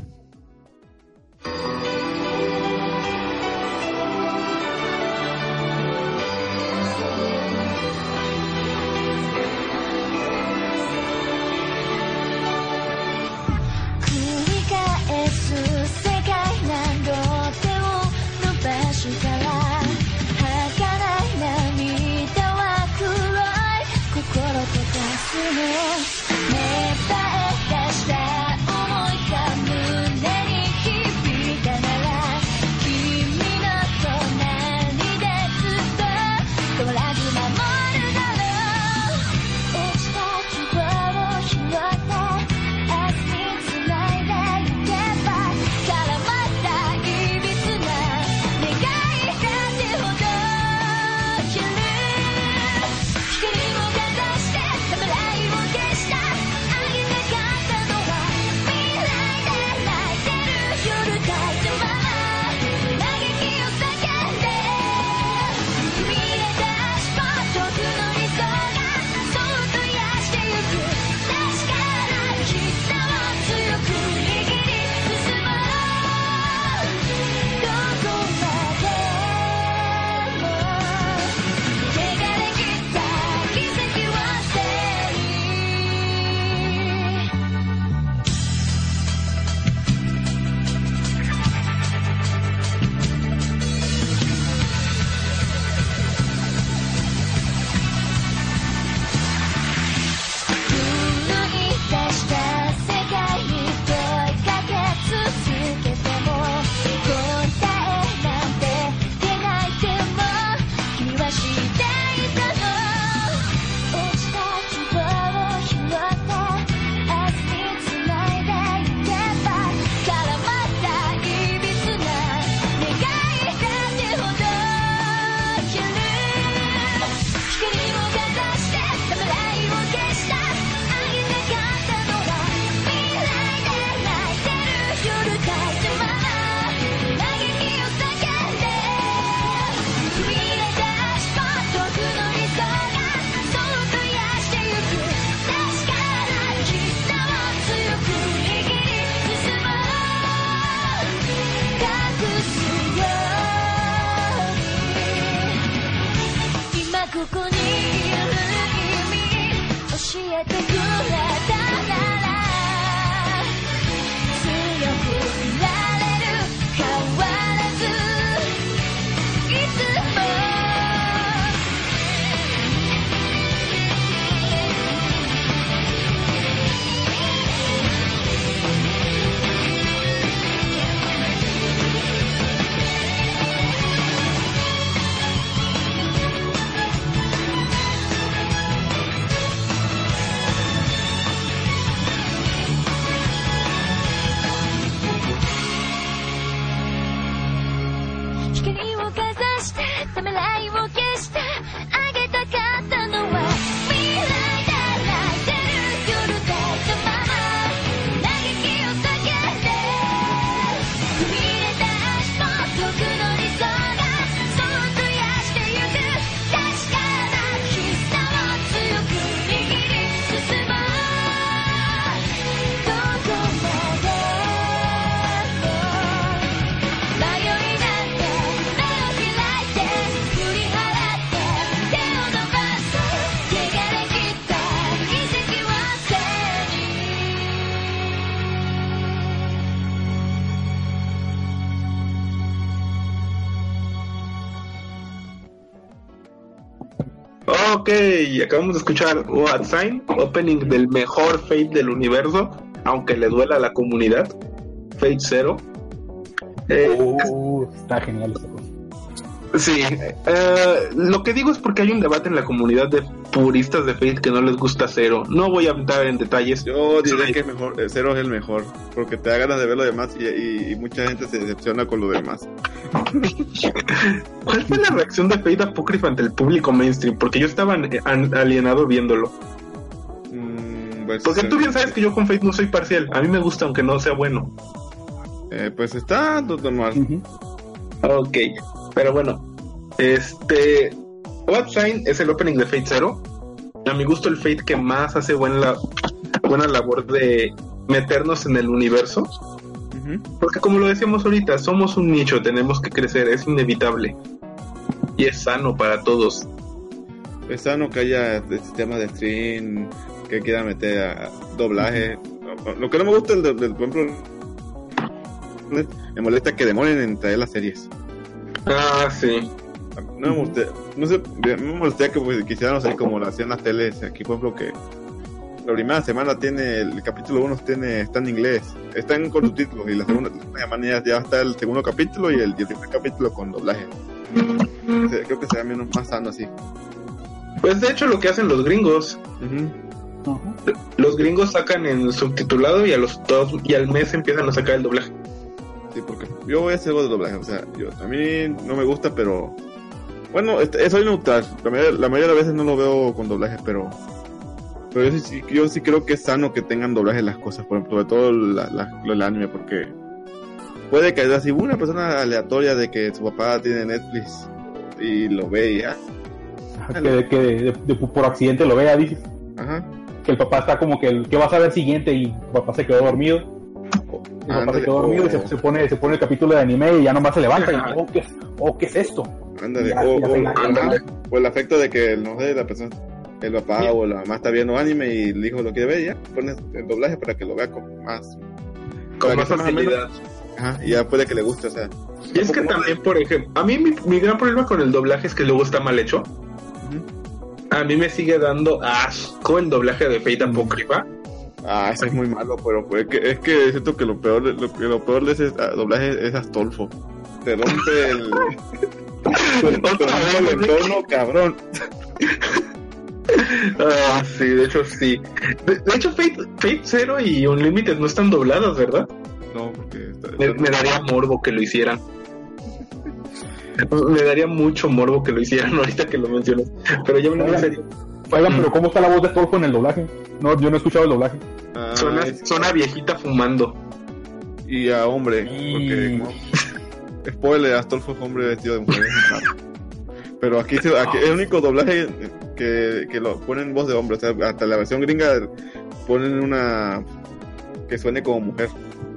Ok, acabamos de escuchar What Sign, opening del mejor Fate del universo, aunque le duela a la comunidad. Fate Zero. Eh, Uh, está genial. Sí, eh, lo que digo es porque hay un debate en la comunidad de puristas de Fate que no les gusta Zero. No voy a entrar en detalles. Yo diré Sí. que es mejor, eh, Zero es el mejor, porque te da ganas de ver lo demás y, y- y mucha gente se decepciona con lo demás. *laughs* ¿Cuál fue la reacción de Fate Apocrypha ante el público mainstream? Porque yo estaba alienado viéndolo. Mm, pues, Porque eh, tú bien sabes que yo con Fate no soy parcial. A mí me gusta aunque no sea bueno. eh, pues está todo normal. Ujú. Ok, pero bueno, este. What Sign es el opening de Fate Zero. A mi gusto, el Fate que más hace buena, buena labor de meternos en el universo. Porque, como lo decíamos ahorita, somos un nicho, tenemos que crecer, es inevitable. Y es sano para todos. Es sano que haya sistemas de stream, que quieran meter a doblaje. Lo que no me gusta del, del, por ejemplo, me molesta que demoren en traer las series. Ah, sí. No me molesté, no sé, me molesté que pues, quisieran hacer como lo hacían las teles aquí, por ejemplo, que la primera semana tiene, el capítulo 1 tiene, está en inglés, está en con *laughs* subtítulos y la segunda la segunda semana ya, ya está el segundo capítulo y el, y el primer capítulo con doblaje. Creo que será menos más sano así. Pues de hecho, lo que hacen los gringos. Los gringos sacan en subtitulado y a los dos y al mes empiezan a sacar el doblaje. Sí, porque yo voy a hacer algo de doblaje, o sea, yo, a mí no me gusta, pero bueno, este, soy neutral, la mayoría, la mayoría de las veces no lo veo con doblaje, pero pero yo sí, sí- yo sí creo que es sano que tengan doblaje las cosas, por ejemplo, sobre todo la, la- lo del anime, porque puede que así una persona aleatoria de que su papá tiene Netflix y lo ve y ya, Ajá, Que, que de- de- por accidente lo vea, dices. ajá, Que el papá está como que, el, que vas a ver siguiente y el papá se quedó dormido. El papá se quedó dormido y o- se, se pone, se pone el capítulo de anime y ya nomás se levanta y, oh, ¿qué es, oh, ¿qué es esto? Ándale, Ya, o, ya o- se engancha, ajá, ¿no? o el afecto de que, no sé, la persona, el papá Sí. o la mamá está viendo anime y el hijo lo quiere ver y ya, pones el doblaje para que lo vea con más Con más facilidad. Ajá, y ya puede que le guste, o sea. Y es que también, por ejemplo, a mí mi, mi gran problema con el doblaje es que luego está mal hecho. A mí me sigue dando asco el doblaje de Fate Apocrypha. Ah, eso es muy malo, pero pues, es que, es que siento que lo peor, de- lo, que lo peor de ese ah, doblaje es Astolfo. Te rompe el, *laughs* el entorno, cabrón. Ah, sí, de hecho sí. De, de hecho, Fate, Fate Zero y Unlimited no están dobladas, ¿verdad? No, porque está- Me, me daría morbo que lo hicieran. Me daría mucho morbo que lo hicieran *laughs* ahorita que lo mencionas. Pero ya en serio, Oigan, Mm. pero ¿cómo está la voz de Astolfo en el doblaje? No, yo no he escuchado el doblaje. Ah, suena, es- suena viejita fumando. y a hombre, Y- porque spoiler, Astolfo es hombre vestido de mujer. Pero aquí, se- aquí es el único doblaje que, que lo ponen voz de hombre, o sea, hasta la versión gringa ponen una que suene como mujer.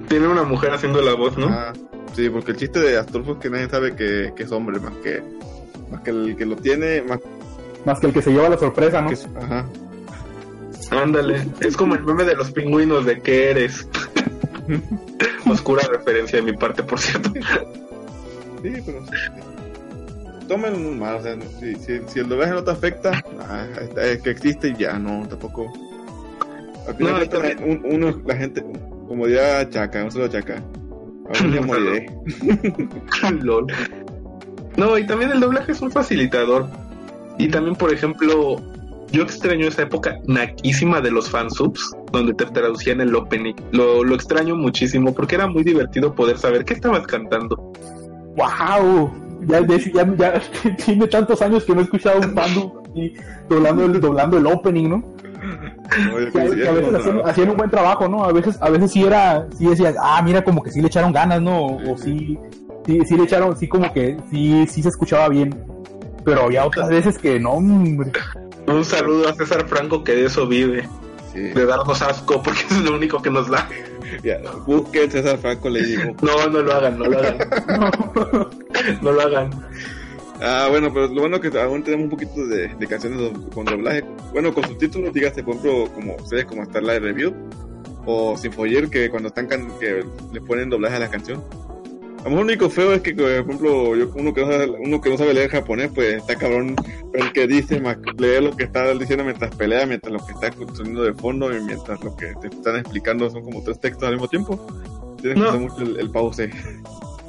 Tiene una mujer haciendo la voz, ¿no? Ah, sí, porque el chiste de Astolfo es que nadie sabe que, que es hombre, más que más que el que lo tiene, más Más que el que se lleva la sorpresa, ¿no? que ajá. Ándale. Es como el meme de los pingüinos de que eres. *laughs* Oscura referencia de mi parte, por cierto. Sí, pero tómenlo normal, o sea, si, si, si el doblaje no te afecta, ah, es que existe y ya, no, tampoco. Al final No, un- uno, la gente, como diría Chaca, un solo Chaca, *laughs* moriré. *laughs* Lol. No, y también el doblaje es un facilitador. Y también, por ejemplo, yo extraño esa época naquísima de los fansubs, donde te traducían el opening. Lo, lo extraño muchísimo porque era muy divertido poder saber qué estabas cantando. ¡Wow! Ya, de hecho, ya, ya *laughs* tiene tantos años que no he escuchado un fandom y doblando el, doblando el opening, ¿no? Que, a- coincidía que a veces hacían, hacían un buen trabajo, ¿no? A veces, a veces sí era, sí decías, ah, mira, como que sí le echaron ganas, ¿no? O, o sí, sí, sí le echaron, sí como que sí, sí se escuchaba bien. Pero había otras veces que no, hombre. Un saludo a César Franco que de eso vive, de darnos asco porque es lo único que nos da. ya, busquen César Franco, le digo. No, no lo hagan, no lo hagan. *laughs* No lo hagan. Ah, bueno, pero lo bueno que aún tenemos un poquito de, de canciones con doblaje. Bueno, con subtítulos, dígase, por ejemplo, como series como Starlight Review o Sinfoyer, que cuando están can- que le ponen doblaje a la canción. Lo mejor lo único feo es que, por ejemplo, yo, uno, que no sabe, uno que no sabe leer japonés, pues está cabrón el que dice, más leer lo que está diciendo mientras pelea, mientras lo que está construyendo de fondo y mientras lo que te están explicando son como tres textos al mismo tiempo. Tienes No. que hacer mucho el, el pause.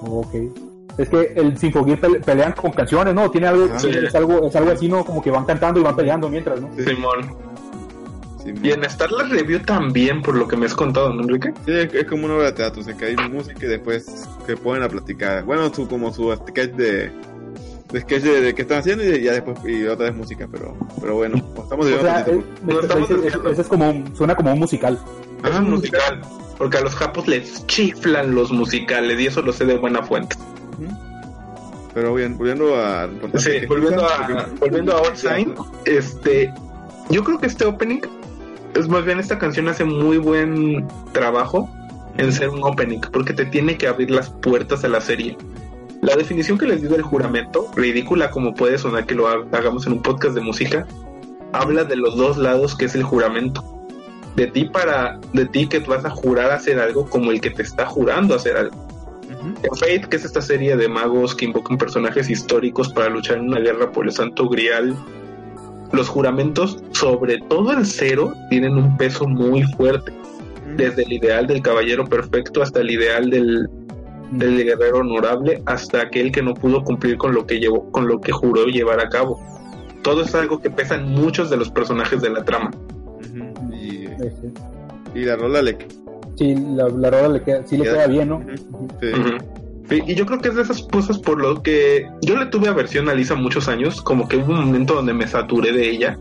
Ok. Es que el Sinfogir pele- pelean con canciones, ¿no? Tiene algo, Ah, sí. es algo, es algo así, ¿no? Como que van cantando y van peleando mientras, ¿no? Sí, Simón. Sí, Y en Starlight Review también, por lo que me has contado, ¿no, Enrique? Sí, es, es como una obra de teatro, o sea, que hay música y después se ponen a platicar. Bueno, su, como su sketch de, de sketch de, de qué están haciendo y ya después y otra vez música, pero, pero bueno, estamos O de sea, es- No es- estamos es- es como un- suena como un musical. Es Ah, un musical. Porque a los japos les chiflan los musicales y eso lo sé de buena fuente. Pero bien, volviendo a... Sí, volviendo a, volviendo a Outside, este, yo creo que este opening, es más bien esta canción hace muy buen trabajo en ser un opening, porque te tiene que abrir las puertas a la serie. La definición que les di del juramento, ridícula como puede sonar que lo ha- hagamos en un podcast de música, habla de los dos lados que es el juramento. De ti para, de ti que vas a jurar hacer algo como el que te está jurando hacer algo. En Fate, que es esta serie de magos que invocan personajes históricos para luchar en una guerra por el Santo Grial, los juramentos, sobre todo el cero, tienen un peso muy fuerte. Desde el ideal del caballero perfecto hasta el ideal del, del guerrero honorable, hasta aquel que no pudo cumplir con lo que llevó, con lo que juró llevar a cabo. Todo es algo que pesa en muchos de los personajes de la trama. Y, y la rola le... Sí, la, la rola le queda, sí le Queda- queda bien, ¿no? Sí. Y yo creo que es de esas cosas por lo que yo le tuve aversión a Lisa muchos años, como que hubo un momento donde me saturé de ella.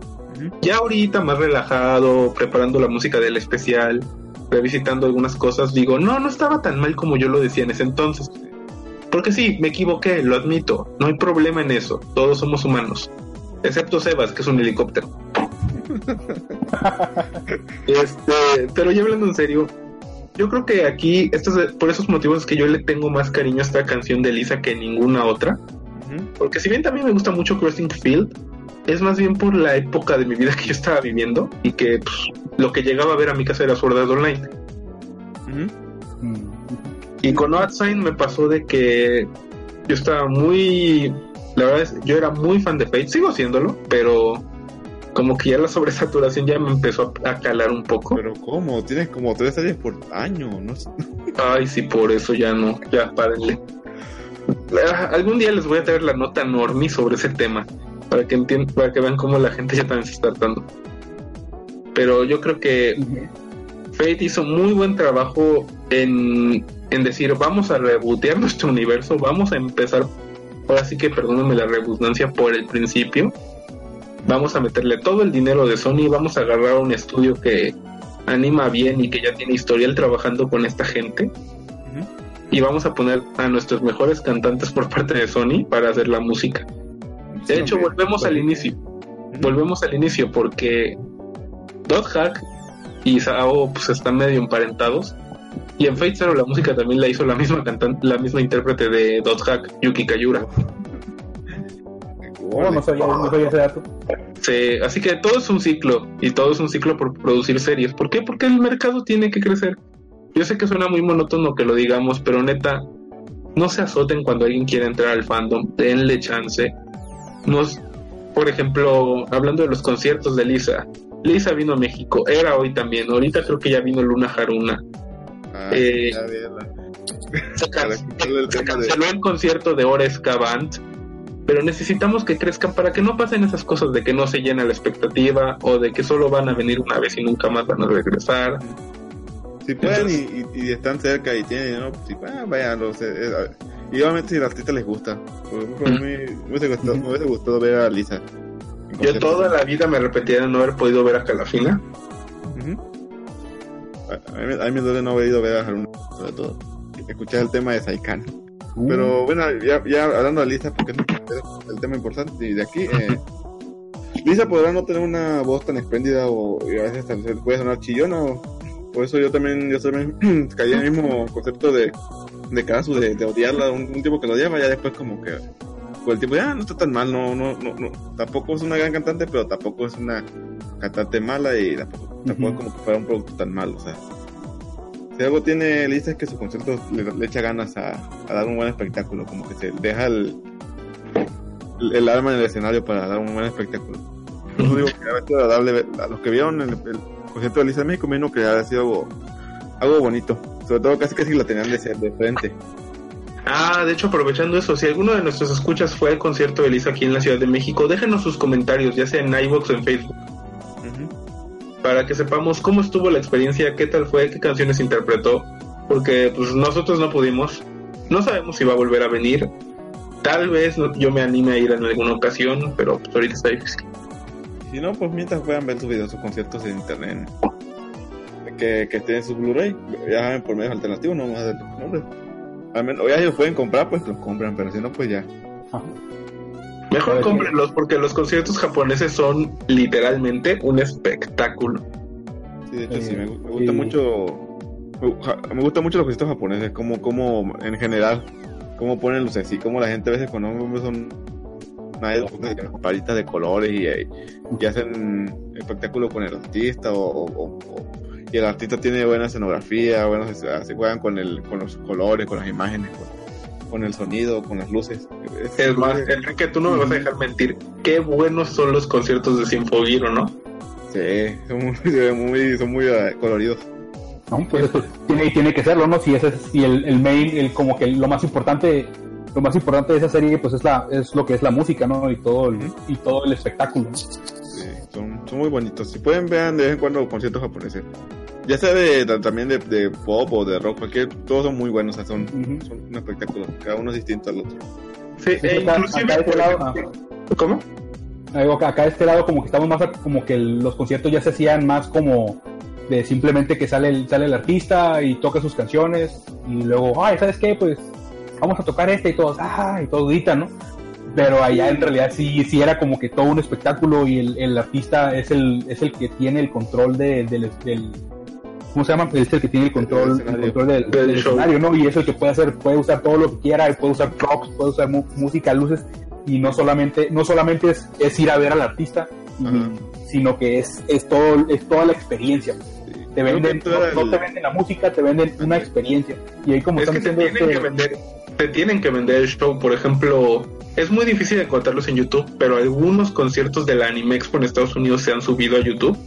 Ya ahorita más relajado, preparando la música del especial, revisitando algunas cosas, digo, no, no estaba tan mal como yo lo decía en ese entonces. Porque sí, me equivoqué, lo admito, no hay problema en eso, todos somos humanos. Excepto Sebas, que es un helicóptero. *laughs* este, pero ya hablando en serio, yo creo que aquí, esto es por esos motivos es que yo le tengo más cariño a esta canción de Lisa que ninguna otra. Porque si bien también me gusta mucho Crossing Field, es más bien por la época de mi vida que yo estaba viviendo y que pues, lo que llegaba a ver a mi casa era Sword Art Online. Y con Outside me pasó de que yo estaba muy... La verdad es, yo era muy fan de Fate, sigo siéndolo, pero como que ya la sobresaturación ya me empezó a, calar un poco. Pero ¿cómo? Tienes como tres series por año, ¿no? sé. Ay, sí, por eso ya no, ya párenle. Ah, Algún día les voy a traer la nota normie sobre ese tema, para que entiendan, para que vean cómo la gente ya también se está tratando. Pero yo creo que Fate hizo muy buen trabajo en, en decir, vamos a rebootear nuestro universo, vamos a empezar, ahora sí que perdónenme la redundancia por el principio, vamos a meterle todo el dinero de Sony, vamos a agarrar un estudio que anima bien y que ya tiene historial trabajando con esta gente y vamos a poner a nuestros mejores cantantes por parte de Sony para hacer la música. De Sí, hecho, hombre. volvemos al inicio. Volvemos al inicio porque Dot Hack y Sao pues están medio emparentados. Y en Fate Zero la música también la hizo la misma cantante, la misma intérprete de Dot Hack, Yuki Kayura. No sabía, no sabía ese dato. Sí, así que todo es un ciclo y todo es un ciclo por producir series. ¿Por qué? Porque el mercado tiene que crecer. Yo sé que suena muy monótono que lo digamos, pero neta, no se azoten cuando alguien quiere entrar al fandom, denle chance. Nos, por ejemplo, hablando de los conciertos de Lisa, Lisa vino a México, era hoy también, ahorita creo que ya vino Luna Haruna. Ah, Eh, ya, Se, *laughs* can- se canceló el concierto de Oresca Band, pero necesitamos que crezcan para que no pasen esas cosas de que no se llena la expectativa o de que solo van a venir una vez y nunca más van a regresar. Si pueden Entonces- y, y- y están cerca y tienen, ¿no? Si, ah, vayan, los, eh, eh, y obviamente si al artista les gusta. Por ejemplo, me hubiese gustado, me hubiese gustado ver a Lisa. Yo toda la vida me de no haber podido ver a Calafina. Ujú. A, a mí, a mí me duele no haber ido a ver a Haruna, sobre todo. Escuchar el tema de Saikan. Uh, Pero bueno, ya, ya hablando de Lisa, porque es el tema importante y de aquí, eh, Lisa podrá no tener una voz tan espléndida o a veces puede sonar chillona. o- por eso yo también, yo también *clears throat* caí en el mismo concepto de, de Kazu, de, de odiarla, un, un tiempo que lo odiaba, ya después como que por el tiempo ya no está tan mal, no, no, no, no, tampoco es una gran cantante, pero tampoco es una cantante mala y tampoco, tampoco es como que fuera un producto tan malo, o sea. Si algo tiene Lisa es que su concierto le, le echa ganas a, a dar un buen espectáculo, como que se deja el, el, el alma en el escenario para dar un buen espectáculo. Eso digo *laughs* que a los que vieron el, el concierto de Lisa en México, me imagino que ha sido algo, algo bonito. Sobre todo casi casi la tenían de, de frente. Ah, de hecho, aprovechando eso, si alguno de nuestros escuchas fue al concierto de Lisa aquí en la Ciudad de México, déjenos sus comentarios, ya sea en iVoox o en Facebook. Para que sepamos cómo estuvo la experiencia, qué tal fue, qué canciones interpretó, porque pues nosotros no pudimos, no sabemos si va a volver a venir, tal vez yo me anime a ir en alguna ocasión, pero pues ahorita está difícil. Si no, pues mientras puedan ver sus videos, sus conciertos en internet, que, que estén en su Blu-ray, ya saben por medios alternativos, no más del nombre. Al menos, ya ellos pueden comprar, pues los compran, pero si no, pues ya. Ajá. Mejor cómprenlos porque los conciertos japoneses son literalmente un espectáculo. Sí, de hecho, sí, Eh, me, gu- me gusta sí. mucho. Me, gusta mucho los conciertos japoneses, como, como en general, cómo ponen luces y cómo la gente a veces cuando no son palitas de colores y, eh, y hacen espectáculo con el artista o, o- o- o- y el artista tiene buena escenografía, bueno, se, se juegan con el con los colores, con las imágenes, con, con el sonido, con las luces. Es- más, Enrique, tú no me vas a dejar mentir. Qué buenos son los conciertos de Sinfogiro, ¿no? sí, son muy, *laughs* son muy eh, coloridos. ¿no? Pues eso tiene, tiene que serlo, ¿no? Si ese es si el, el main, el como que lo más importante, lo más importante de esa serie, pues es la, es lo que es la música, ¿no? Y todo el, y todo el espectáculo. Sí, son, son muy bonitos. Si pueden, vean de vez en cuando conciertos japoneses. Ya sea de, ta- también de, de pop o de rock, cualquier, todos son muy buenos, o sea, son, son un espectáculo. Cada uno es distinto al otro. Sí, Sí, e acá- inclusive, acá de este por lado, ¿Cómo? Digo, acá, acá de este lado como que estamos más a- como que los conciertos ya se hacían más como de simplemente que sale el, sale el artista y toca sus canciones y luego, ay, ¿sabes qué? Pues vamos a tocar este y todos, ah, y todos gritan, ¿no? Pero allá en realidad sí, sí era como que todo un espectáculo y el, el artista es el, es el que tiene el control de, del, del- ¿cómo se llama? Es el que tiene el control, el control del, Del escenario, ¿no? Y es el que puede hacer, puede usar todo lo que quiera, puede usar props, puede usar mu- música, luces y no solamente, no solamente es, es ir a ver al artista, y- sino que es, es todo, es toda la experiencia. Sí. Te venden, que no, te venden la música, te venden una experiencia. Y ahí como Es que están te diciendo tienen que este- vender, te tienen que vender el show. Por ejemplo, es muy difícil encontrarlos en YouTube, pero algunos conciertos de la Anime Expo en Estados Unidos se han subido a YouTube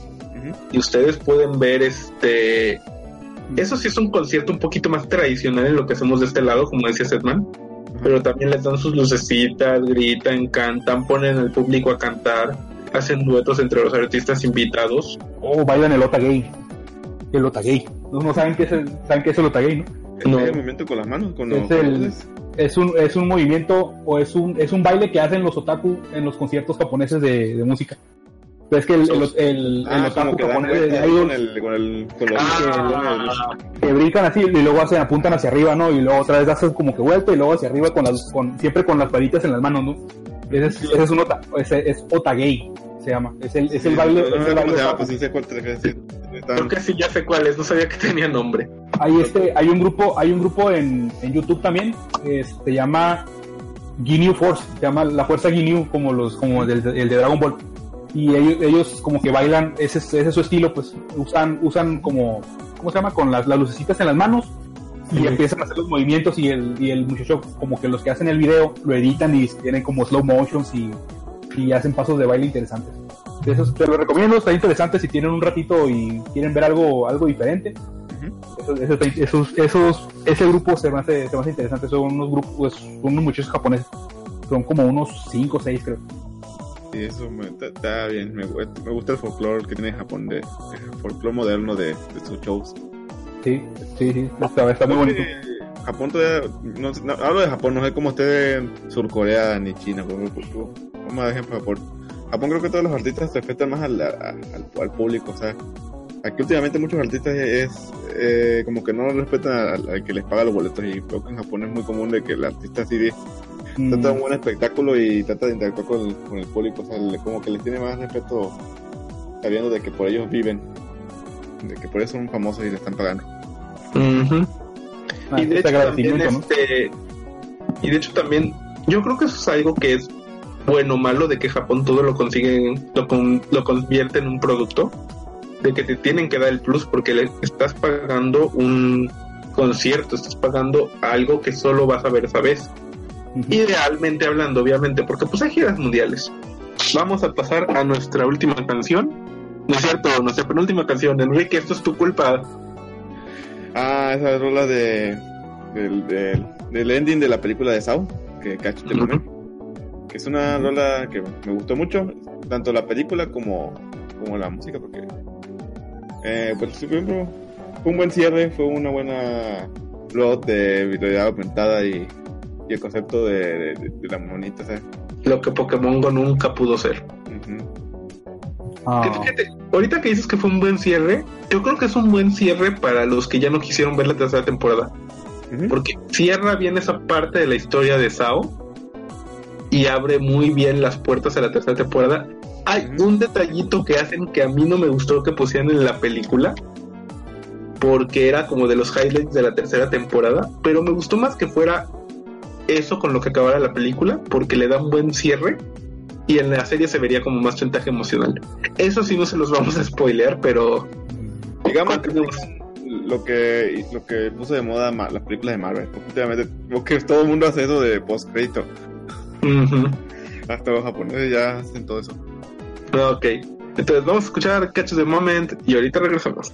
Y ustedes pueden ver este. Eso sí es un concierto un poquito más tradicional en lo que hacemos de este lado, como decía Setman, pero también les dan sus lucecitas, gritan, cantan, ponen al público a cantar, hacen duetos entre los artistas invitados. Oh, bailan el Ota Gay. El Ota Gay. No, no saben qué es el, saben qué es el Ota Gay, ¿no? No. El movimiento con las manos, con Es los el- luces. Es un, es un movimiento o es un, es un baile que hacen los otaku en los conciertos japoneses de, de música. Es que el, el, el, el Ah, otaku que japonés de idols con el, con el, con los Ah, que brincan así y luego hacen, apuntan hacia arriba, ¿no? Y luego otra vez hacen como que vuelta y luego hacia arriba con las, con, siempre con las palitas en las manos, ¿no? Ese es, ese es un ota, ese es ota gay, se llama. Es el, es el baile, No, no, es el no, baile ¿cómo se llama? otaku. Pues sí sé cuál te refieres, sí. Están- Creo que sí, ya sé cuál es, no sabía que tenía nombre. Hay este, hay un grupo, hay un grupo en, en YouTube también, eh, se llama Ginyu Force, se llama la fuerza Ginyu, como los, como del- el de Dragon Ball. Y ellos, ellos como que bailan, ese, es- ese es su estilo, pues usan, usan como, ¿cómo se llama? Con las, las lucecitas en las manos y empiezan a hacer los movimientos y el, y el muchacho, como que los que hacen el video, lo editan y tienen como slow motions y, y hacen pasos de baile interesantes. De esos te lo recomiendo, está interesante si tienen un ratito y quieren ver algo, algo diferente. Esos, esos, esos, esos- ese grupo se me hace, se me hace interesante, son unos grupos, pues, son unos muchachos japoneses. Son como unos 5 o 6 creo. Sí, eso me, está, está bien. Me, me gusta el folclore que tiene Japón, de, el folclore moderno de, de sus shows. Sí, sí, sí, está, está muy bonito. Japón todavía. No, no, hablo de Japón, no sé cómo esté en Surcorea ni China. Dar ejemplo Japón. Japón creo que todos los artistas respetan más al, a- al, al público. O sea, aquí últimamente muchos artistas es eh, como que no respetan al, al que les paga los boletos. Y creo que en Japón es muy común de que el artista así trata de un buen espectáculo y trata de interactuar con el, con el público. O sea, le- como que les tiene más respeto sabiendo de que por ellos viven. De que por eso son famosos y le están pagando. ah, y de este hecho también este y de hecho también yo creo que eso es algo que es bueno o malo de que Japón todo lo consigue lo, con- lo convierte en un producto de que te tienen que dar el plus porque le estás pagando un concierto, estás pagando algo que solo vas a ver esa vez. *laughs* Idealmente hablando, obviamente, porque pues hay giras mundiales. Vamos a pasar a nuestra última canción. No es cierto, nuestra penúltima canción. Enrique, esto es tu culpa. Ah, esa rola de del, del, del ending de la película de Saw, que Catch the Ujú. Moment, que es una rola que me gustó mucho, tanto la película como, como la música, porque eh, pues fue, un- buen cierre, fue una buena plot de realidad aumentada y, y el concepto de, de, de- de la monita, ¿sabes? Lo que Pokémon Go nunca pudo ser. Ah, Que fíjate, ahorita que dices que fue un buen cierre, yo creo que es un buen cierre para los que ya no quisieron ver la tercera temporada. Porque cierra bien esa parte de la historia de Sao y abre muy bien las puertas a la tercera temporada. Hay un detallito que hacen que a mí no me gustó que pusieran en la película. Porque era como de los highlights de la tercera temporada. Pero me gustó más que fuera eso con lo que acabara la película. Porque le da un buen cierre. Y en la serie se vería como más chantaje emocional. Eso sí no se los vamos a spoilear, pero Digamos que lo que lo que puso de moda las películas de Marvel, últimamente porque todo el mundo hace eso de post crédito. Hasta los japoneses ya hacen todo eso. Ok, entonces vamos a escuchar Catch the Moment y ahorita regresamos.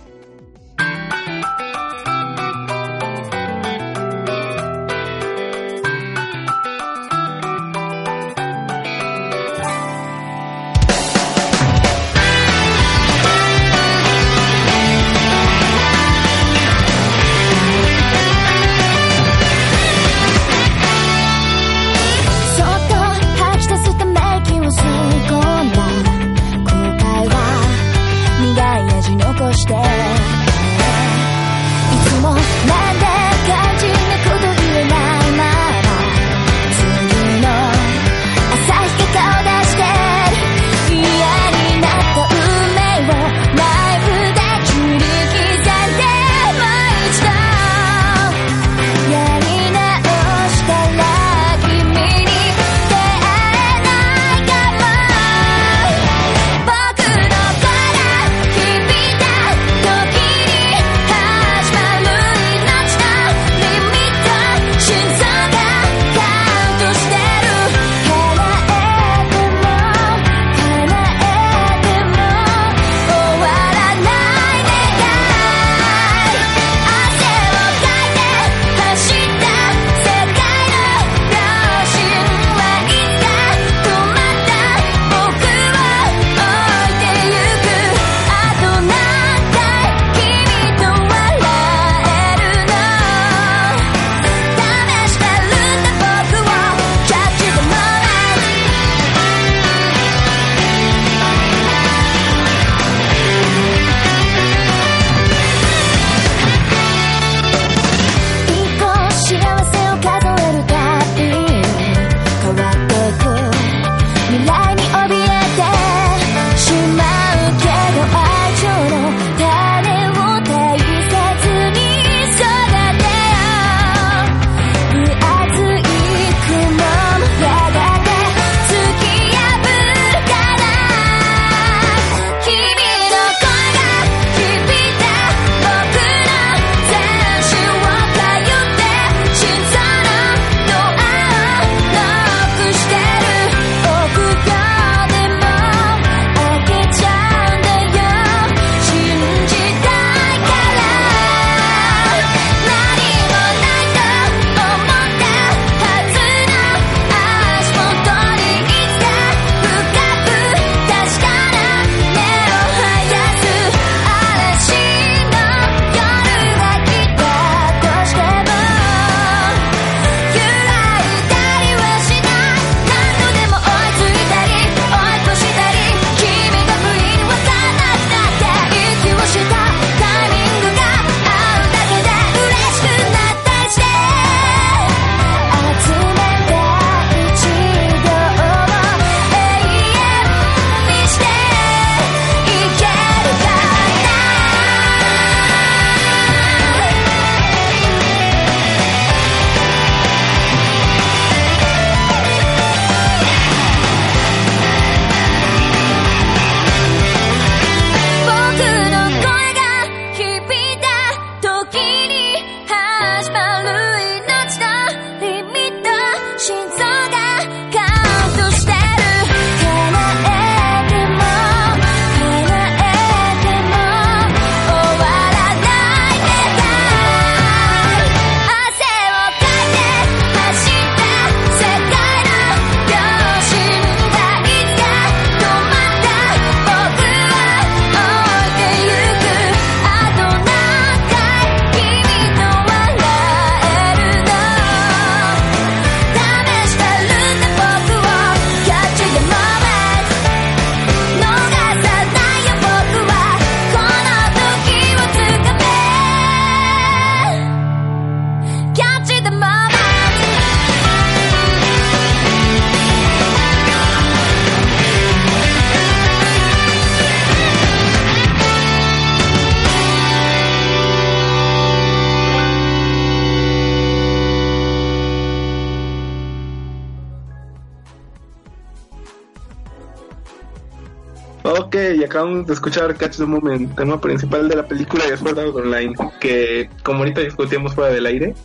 Acabamos de escuchar Catch the Moment, tema principal de la película de Sword Art Online, que como ahorita discutíamos fuera del aire,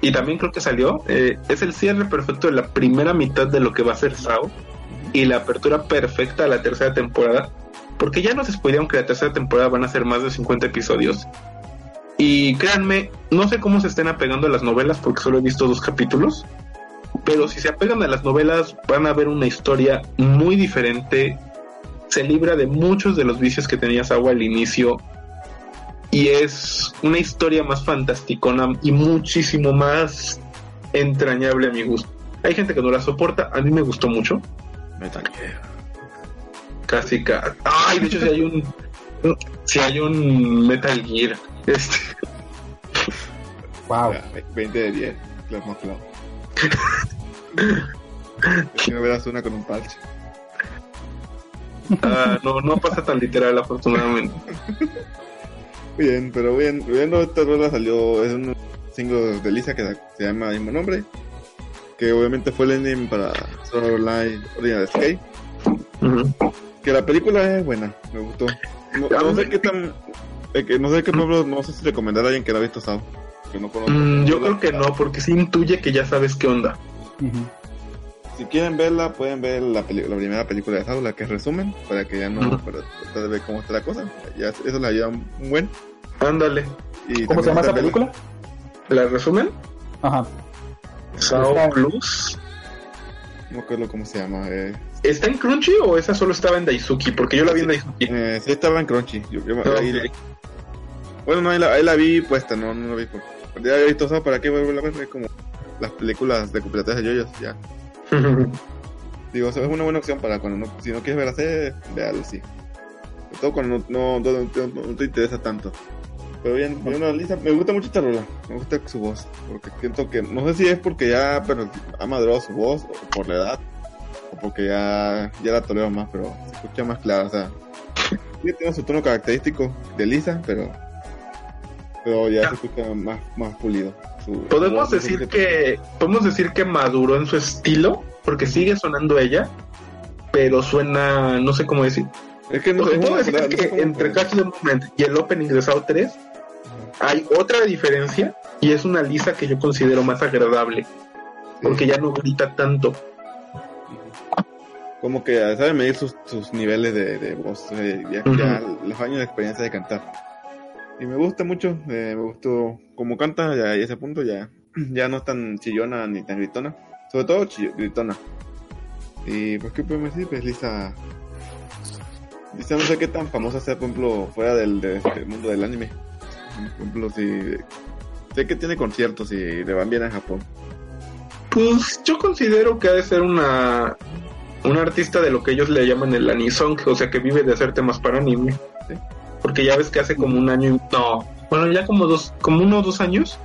y también creo que salió, eh, es el cierre perfecto de la primera mitad de lo que va a ser Sao, y la apertura perfecta a la tercera temporada, porque ya nos spoilearon que la tercera temporada van a ser más de 50 episodios. Y créanme, no sé cómo se estén apegando a las novelas, porque solo he visto dos capítulos, pero si se apegan a las novelas van a ver una historia muy diferente se libra de muchos de los vicios que tenía Sawa al inicio y es una historia más fantasticona y muchísimo más entrañable a mi gusto. Hay gente que no la soporta, a mí me gustó mucho, Metal Gear. casi ca- Ay, de hecho si hay un si hay un Metal Gear. Este, Wow. Ya, 20 de 10. Claro, no, claro. Es que no verás una con un parche. Ah, no, no pasa tan literal afortunadamente. Bien, pero bien, viendo esta rola salió, es un single de Lisa que se llama el mismo nombre, que obviamente fue el ending para Sword Online Original Escape, Ujú. que la película es buena, me gustó. No, no sé qué tan, eh, que no sé qué pueblo, no sé si recomendar a alguien que no ha visto Sao, que no conozco. Mm, yo creo que no, porque sí intuye que ya sabes qué onda. Ujú. Si quieren verla, pueden ver la, la primera película de Sao, la que es resumen, para que ya no, para tratar de ver cómo está la cosa, ya eso le ayuda un buen. Ándale. Y ¿Cómo se llama esa película? ¿La resumen? Ajá. Sao Plus. No me acuerdo cómo se llama. Eh, ¿Está en Crunchy o esa solo estaba en Daisuki? Porque yo la vi en Daisuki. eh, sí estaba en Crunchy. Yo- yo- Ah, ahí- ok. bueno, no, ahí la, ahí la vi puesta, no, no la vi. Por, ya había visto Sao, ¿para qué volverla a ver? Es como las películas de cooperativas de yoyos, ya. *laughs* Digo, eso es una buena opción para cuando no, si no quieres ver la serie, véalo, sí. Sobre todo cuando no, no, no- te interesa tanto. Pero bien, no, Lisa, me gusta mucho esta rola, me gusta su voz, porque siento que, no sé si es porque ya pero ha madurado su voz, o por la edad, o porque ya, ya la tolero más, pero se escucha más clara, o sea, sí tiene su tono característico de Lisa, pero, pero ya Ya. se escucha más, más pulido. Podemos decir que podemos decir que maduró en su estilo, porque sigue sonando ella, pero suena, no sé cómo decir. Es que no O sé sea, puedo cómo decir no que entre Catch the Moment y el opening de Sao 3 hay otra diferencia y es una Lisa que yo considero más agradable, porque ya no grita tanto. como que sabe medir sus, sus niveles de, de voz, eh, ya, los años de experiencia de cantar. Y me gusta mucho, eh, me gustó como canta, ya a ese punto ya, *clears throat* ya no es tan chillona ni tan gritona, sobre todo chi- gritona. Y pues, ¿qué podemos decir? Pues Lisa, Lisa no sé qué tan famosa sea, por ejemplo, fuera del, de- del mundo del anime. Por ejemplo, si sé que tiene conciertos y le van bien a Japón. Pues yo considero que ha de ser una un artista de lo que ellos le llaman el anisong, o sea que vive de hacer temas para anime. Sí. Porque ya ves que hace como un año, y- no, bueno ya como dos, como uno o dos años,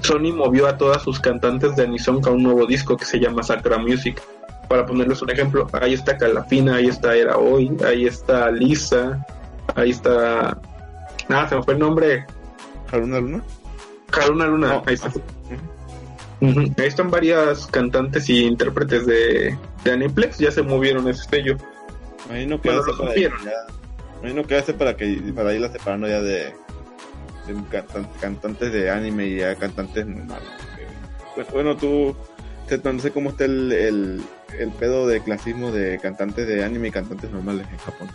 Sony movió a todas sus cantantes de anisong a un nuevo disco que se llama Sakura Music. Para ponerles un ejemplo, ahí está Calafina, ahí está Era Hoy, ahí está Lisa, ahí está, ah se me fue el nombre, ¿Haruna Luna? Haruna Luna, No, ahí está. ah. Ahí están varias cantantes y intérpretes de, de Aniplex, ya se movieron a ese sello. Imagino que Bueno, hace lo para supieron. ya, imagino que hace para que para irla separando ya de, de cantan- cantantes de anime y ya cantantes normales. Pues, bueno, tú te- no sé cómo está el, el, el pedo de clasismo de cantantes de anime y cantantes normales en Japón.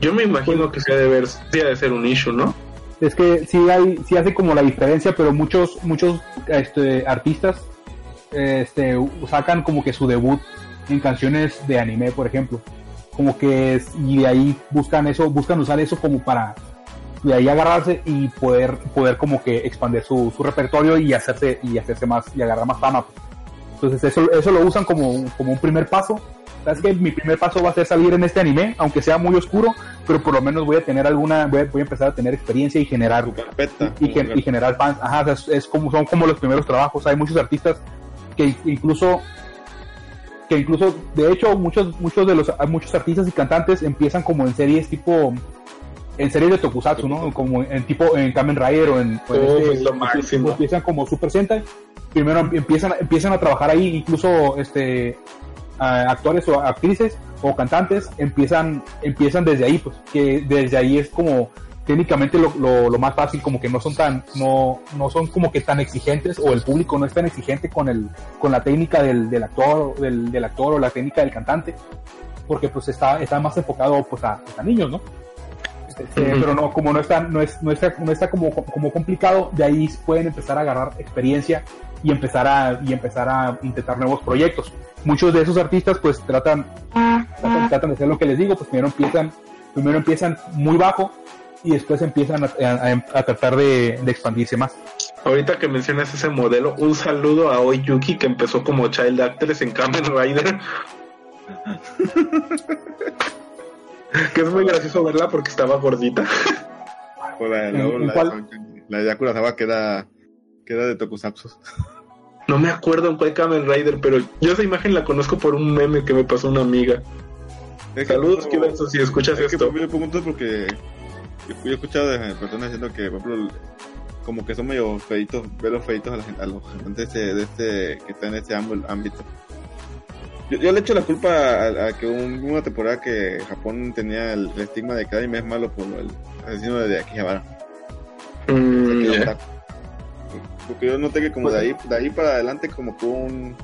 Yo me imagino que se ha de ver, ha de ser un issue, ¿no? Es que sí hay, sí hace como la diferencia, pero muchos, muchos este, artistas este, sacan como que su debut en canciones de anime, por ejemplo. Como que es- y de ahí buscan eso, buscan usar eso como para de ahí agarrarse y poder, poder como que expandir su, su repertorio y hacerse, y hacerse más, y agarrar más fama. pues. Entonces eso, eso lo usan como, como un primer paso. ¿Sabes que Mi primer paso va a ser salir en este anime, aunque sea muy oscuro, pero por lo menos voy a tener alguna, voy a, voy a empezar a tener experiencia y generar carpeta. y, gen- y generar fans. Ajá, o sea, es, es como son como los primeros trabajos. Hay muchos artistas que incluso que incluso de hecho muchos muchos de los muchos artistas y cantantes empiezan como en series tipo en series de tokusatsu, ¿no? Como en tipo en Kamen Rider o en, o en Oh, este- es lo máximo. empiezan como Super Sentai. Primero empiezan empiezan a trabajar ahí incluso este actores o actrices o cantantes empiezan empiezan desde ahí pues que desde ahí es como técnicamente lo, lo, lo más fácil como que no son tan no no son como que tan exigentes o el público no es tan exigente con el con la técnica del, del actor del, del actor o la técnica del cantante porque pues está está más enfocado pues a, pues, a niños no este, Ujú. pero no como no está no es no está, no está como como complicado de ahí pueden empezar a agarrar experiencia y empezar a y empezar a intentar nuevos proyectos muchos de esos artistas pues tratan tratan, tratan de hacer lo que les digo pues primero empiezan primero empiezan muy bajo y después empiezan a, a- a tratar de, de expandirse más Ahorita que mencionas ese modelo, un saludo a Oyuki que empezó como Child Actress en Kamen Rider. *laughs* que es muy gracioso verla porque estaba gordita. O la, ¿En- luego en la, cuál? la de Yakura Saba que era, que era de Tokusatsu. No me acuerdo en cuál Kamen Rider, pero yo esa imagen la conozco por un meme que me pasó una amiga. Saludos, que Kibenzo, si escuchas Es que esto. yo le pregunto porque yo, he escuchado de personas diciendo que, por ejemplo, como que son medio feitos, ver los feitos a, la a los cantantes de, este- que están en este ámbito-. Yo, yo le echo la culpa a, a que un- una temporada que Japón tenía el, el estigma de que anime es malo por el asesino de Akihabara. Mm. Porque yo noté que como de ahí, de ahí para adelante como que hubo un,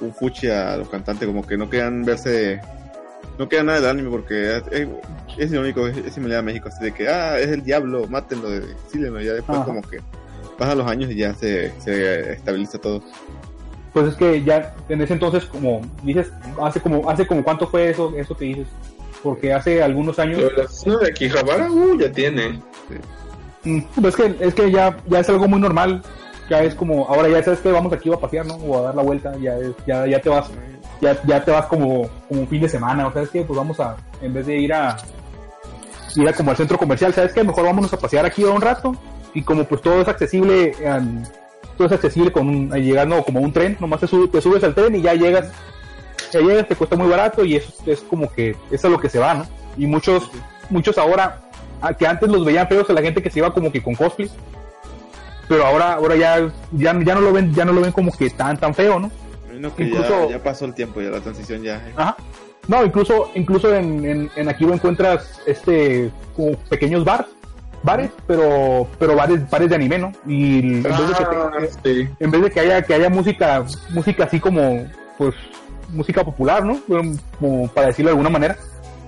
un fuchi a los cantantes, como que no querían verse, no querían nada del anime porque es, es, es irónico, es, es similar a México, así de que, ah, es el diablo, mátenlo, sílenlo, y ya después Ajá. como que pasan los años y ya se, se estabiliza todo. pues es que ya en ese entonces como dices hace como hace como cuánto fue eso eso que dices porque hace algunos años del asesino de Akihabara, uh, ya tiene. Mm, pues es que es que ya ya es algo muy normal ya es como ahora ya sabes que vamos aquí a pasear no o a dar la vuelta ya es- ya ya te vas ya, ya te vas como, como un fin de semana, o sabes que pues vamos a, en vez de ir a ir a como al centro comercial, sabes que mejor vámonos a pasear aquí un rato, y como pues todo es accesible, todo es accesible con un, llegando como un tren, nomás te, te subes al tren y ya llegas, ya llegas, te cuesta muy barato y eso es como que eso es lo que se va, ¿no? Y muchos, muchos ahora, a- que antes los veían feos a la gente que se iba como que con cosplay, pero ahora, ahora ya, ya, ya no lo ven, ya no lo ven como que tan, tan feo, ¿no? Que Incluso- ya, ya pasó el tiempo, ya la transición ya. eh. Ajá. No, incluso, incluso en, en, en aquí lo encuentras este como pequeños bars, bares, pero, pero bares, bares de anime, ¿no? Y en vez de que Ah, tenga- sí. en vez de que haya, que haya música, música así como, pues, música popular, ¿no? Como para decirlo de alguna manera.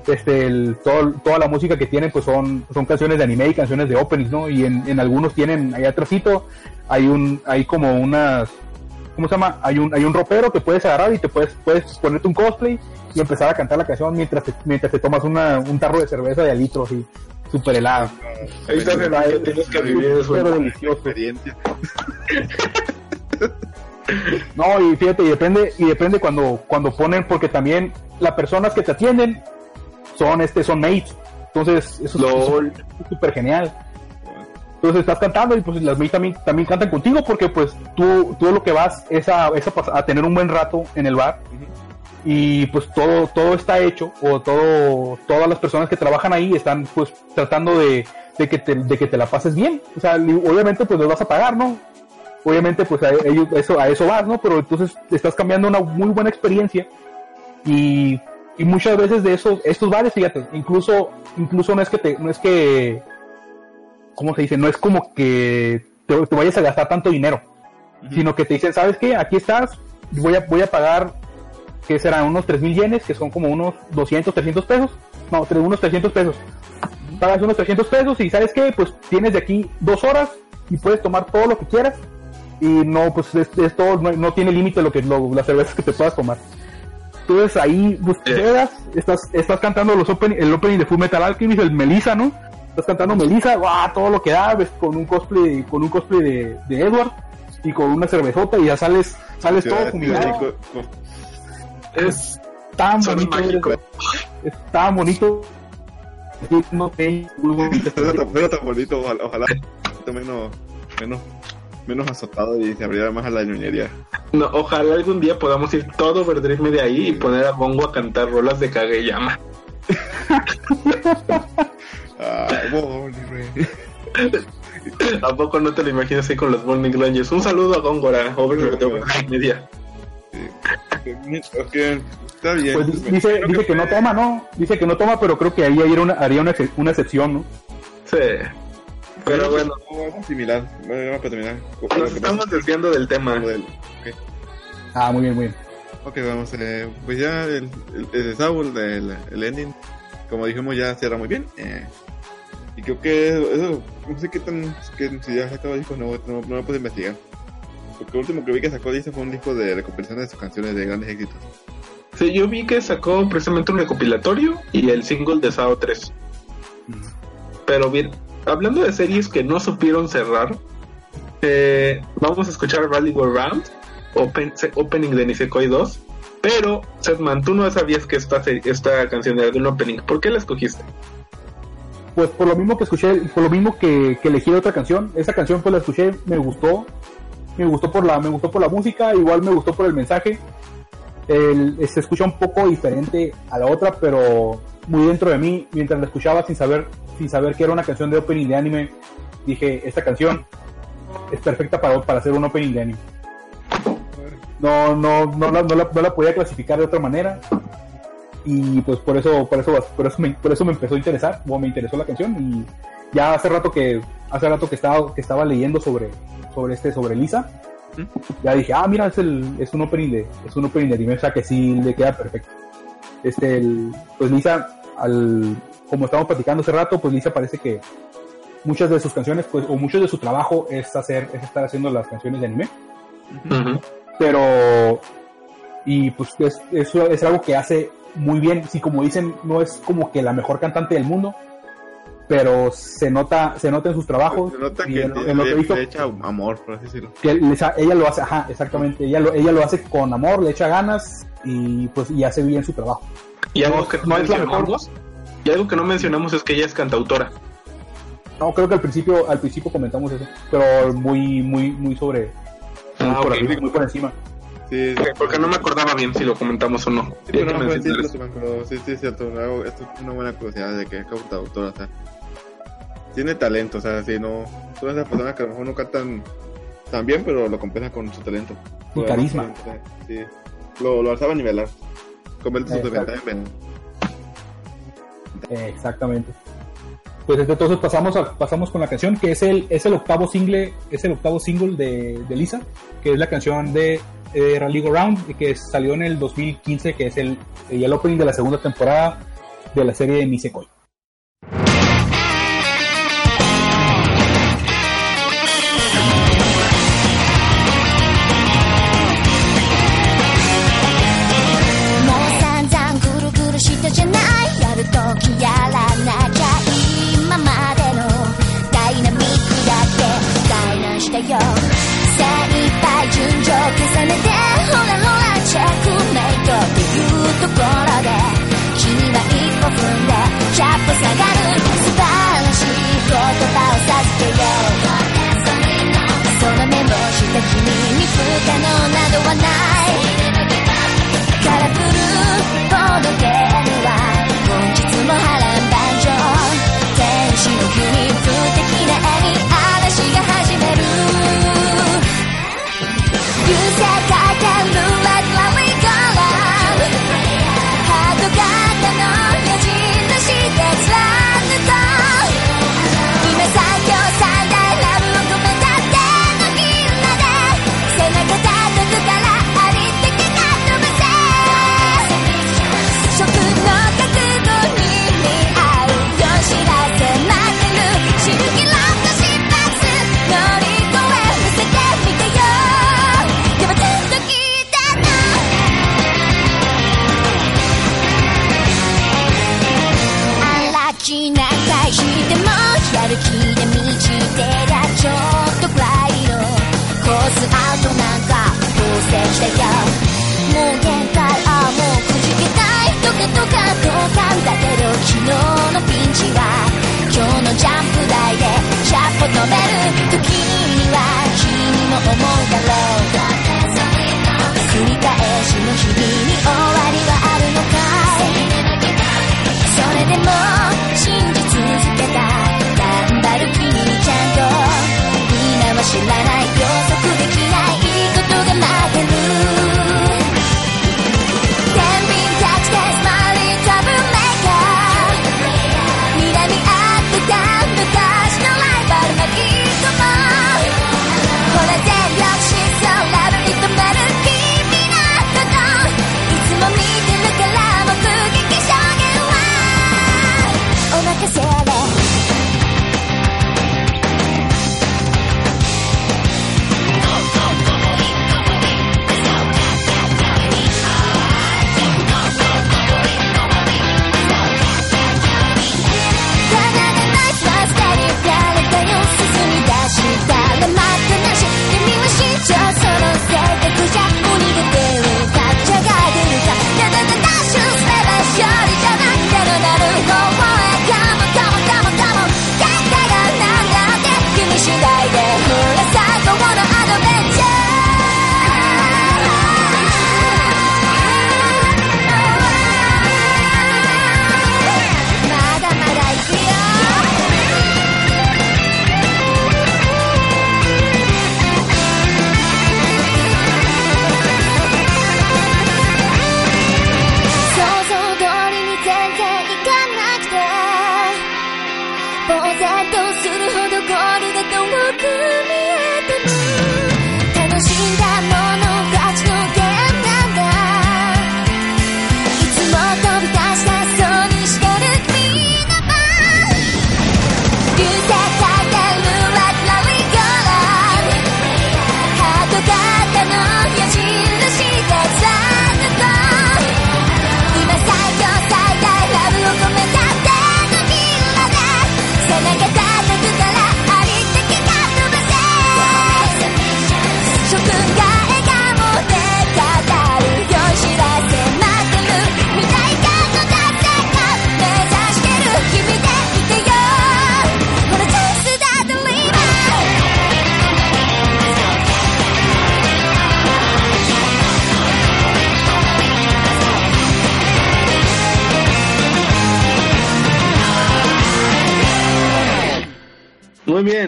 Este, el, todo- toda la música que tienen, pues son, son canciones de anime y canciones de openings, ¿no? Y en, en algunos tienen, ahí atrásito, hay un, hay como unas, ¿cómo se llama? Hay un, hay un ropero que puedes agarrar y te puedes, puedes ponerte un cosplay y empezar a cantar la canción mientras te, mientras te tomas una, un tarro de cerveza de al litro, así, súper helado. Ahí que tienes que vivir eso. Delicioso. Experiencia. *laughs* No, y fíjate, y depende, y depende cuando, cuando ponen, porque también las personas que te atienden son este, son mates. Entonces, eso es súper genial. Entonces estás cantando y pues las mates también, también cantan contigo porque pues tú, tú lo que vas es a, es a, tener un buen rato en el bar y pues todo, todo está hecho o todo, todas las personas que trabajan ahí están pues tratando de, de que te, de que te la pases bien. O sea, obviamente pues los vas a pagar, ¿no? Obviamente pues a, ellos- eso, a eso vas, ¿no? Pero entonces estás cambiando una muy buena experiencia y, y muchas veces de esos, estos bares, fíjate, incluso, incluso no es que te, no es que, ¿cómo se dice? No es como que te, te vayas a gastar tanto dinero, sino que te dicen, ¿sabes qué? Aquí estás, voy a, voy a pagar, que serán unos 3 mil yenes, que son como unos 200, 300 pesos, no, unos 300 pesos. Pagas unos 300 pesos y ¿sabes qué? Pues tienes de aquí dos horas y puedes tomar todo lo que quieras y no, pues es- esto no, no tiene límite lo que lo- las cervezas que te puedas tomar. Entonces ahí pues, llegas, estás, estás cantando los open, el opening de Full Metal Alchemist, el Melissa, ¿no? Estás cantando Melissa, ¡guau! todo lo que da, ves, con un cosplay, con un cosplay de, de Edward y con una cervezota y ya sales, sales todo fumigado. Es Tan Son bonito, es, es tan bonito. No te, *laughs* tan, bonito, ojalá, ojalá un poquito menos, menos, menos azotado y se abriera más a la ñoñería. No, ojalá algún día podamos ir todo Overdrive de ahí y poner a Bongo a cantar rolas de Kageyama. *laughs* Ah, güey. *laughs* ¿A poco no te lo imaginas ahí con los Morning Rangers? Un saludo a Góngora, Overdrive Media. Sí. Ok, está bien. Pues di- dice, dice que no toma, ¿no? Dice que no toma, pero creo que ahí haría una, haría una, ex- una excepción, ¿no? Sí. Pero bueno, Algo similar. Bueno, vamos a terminar. nos estamos desviando del tema. Modelo. Ah, muy bien, muy bien. Ok, vamos, eh, pues ya el, el, el Saul, el, el ending, como dijimos, ya cierra muy bien. Eh, y creo que eso, no sé qué tan, que si ya sacaba discos, no, no, no lo pude investigar. Porque lo último que vi que sacó dice fue un disco de recopilación de sus canciones de grandes éxitos. Sí, yo vi que sacó precisamente un recopilatorio y el single de SAO 3. Pero bien, hablando de series que no supieron cerrar, eh, vamos a escuchar Rally Go Round, open- se- opening de Nisekoi 2. Pero, Setman, tú no sabías que esta, esta canción era de un opening. ¿Por qué la escogiste? Pues por lo mismo que escuché, por lo mismo que, que elegí otra canción, esa canción pues la escuché, me gustó, me gustó por la, me gustó por la música, igual me gustó por el mensaje. El- se escucha un poco diferente a la otra, pero muy dentro de mí, mientras la escuchaba sin saber, sin saber que era una canción de opening de anime, dije, esta canción es perfecta para, para hacer un opening de anime. No, no, no la, no la, no la podía clasificar de otra manera y pues por eso por eso por eso me, por eso me empezó a interesar o me interesó la canción y ya hace rato que hace rato que estaba que estaba leyendo sobre sobre este sobre Lisa ya dije ah mira es el es un opening de es un opening de anime o sea que sí le queda perfecto. Este el, pues Lisa al como estábamos platicando hace rato pues Lisa parece que muchas de sus canciones pues o mucho de su trabajo es hacer es estar haciendo las canciones de anime. Ujú. pero y pues es, es, es algo que hace muy bien, si como dicen, no es como que la mejor cantante del mundo, pero se nota, se nota en sus trabajos, Se nota que en, le, en lo que le- he visto, le echa amor, por así decirlo. que les ella lo hace, ajá, exactamente, ella lo, ella lo hace con amor, le echa ganas y pues y hace bien su trabajo. Y algo que no, no es la mejor. mencionamos, y algo que no mencionamos es que ella es cantautora. No, creo que al principio, al principio comentamos eso, pero muy, muy, muy sobre, muy, Ah, por, ok. arriba, muy por encima. Sí, Porque no me acordaba bien si lo comentamos o no. Sí, pero no sí, sí, es cierto. algo- Esto es una buena curiosidad de que es cantautora, o sea, tiene talento, o sea, si no, todas esas personas que a lo mejor no cantan tan bien, pero lo compensan con su talento. Y Lo carisma. Sí, lo, lo alzaba a nivelar. Convierte su Exacto. desventaja en. Eh, exactamente. Pues entonces pasamos a, pasamos con la canción que es el es el octavo single es el octavo single de, de Lisa que es la canción de eh, Rally Go Round que salió en el 2015 que es el el opening de la segunda temporada de la serie de Nisekoi. 不可能などはない。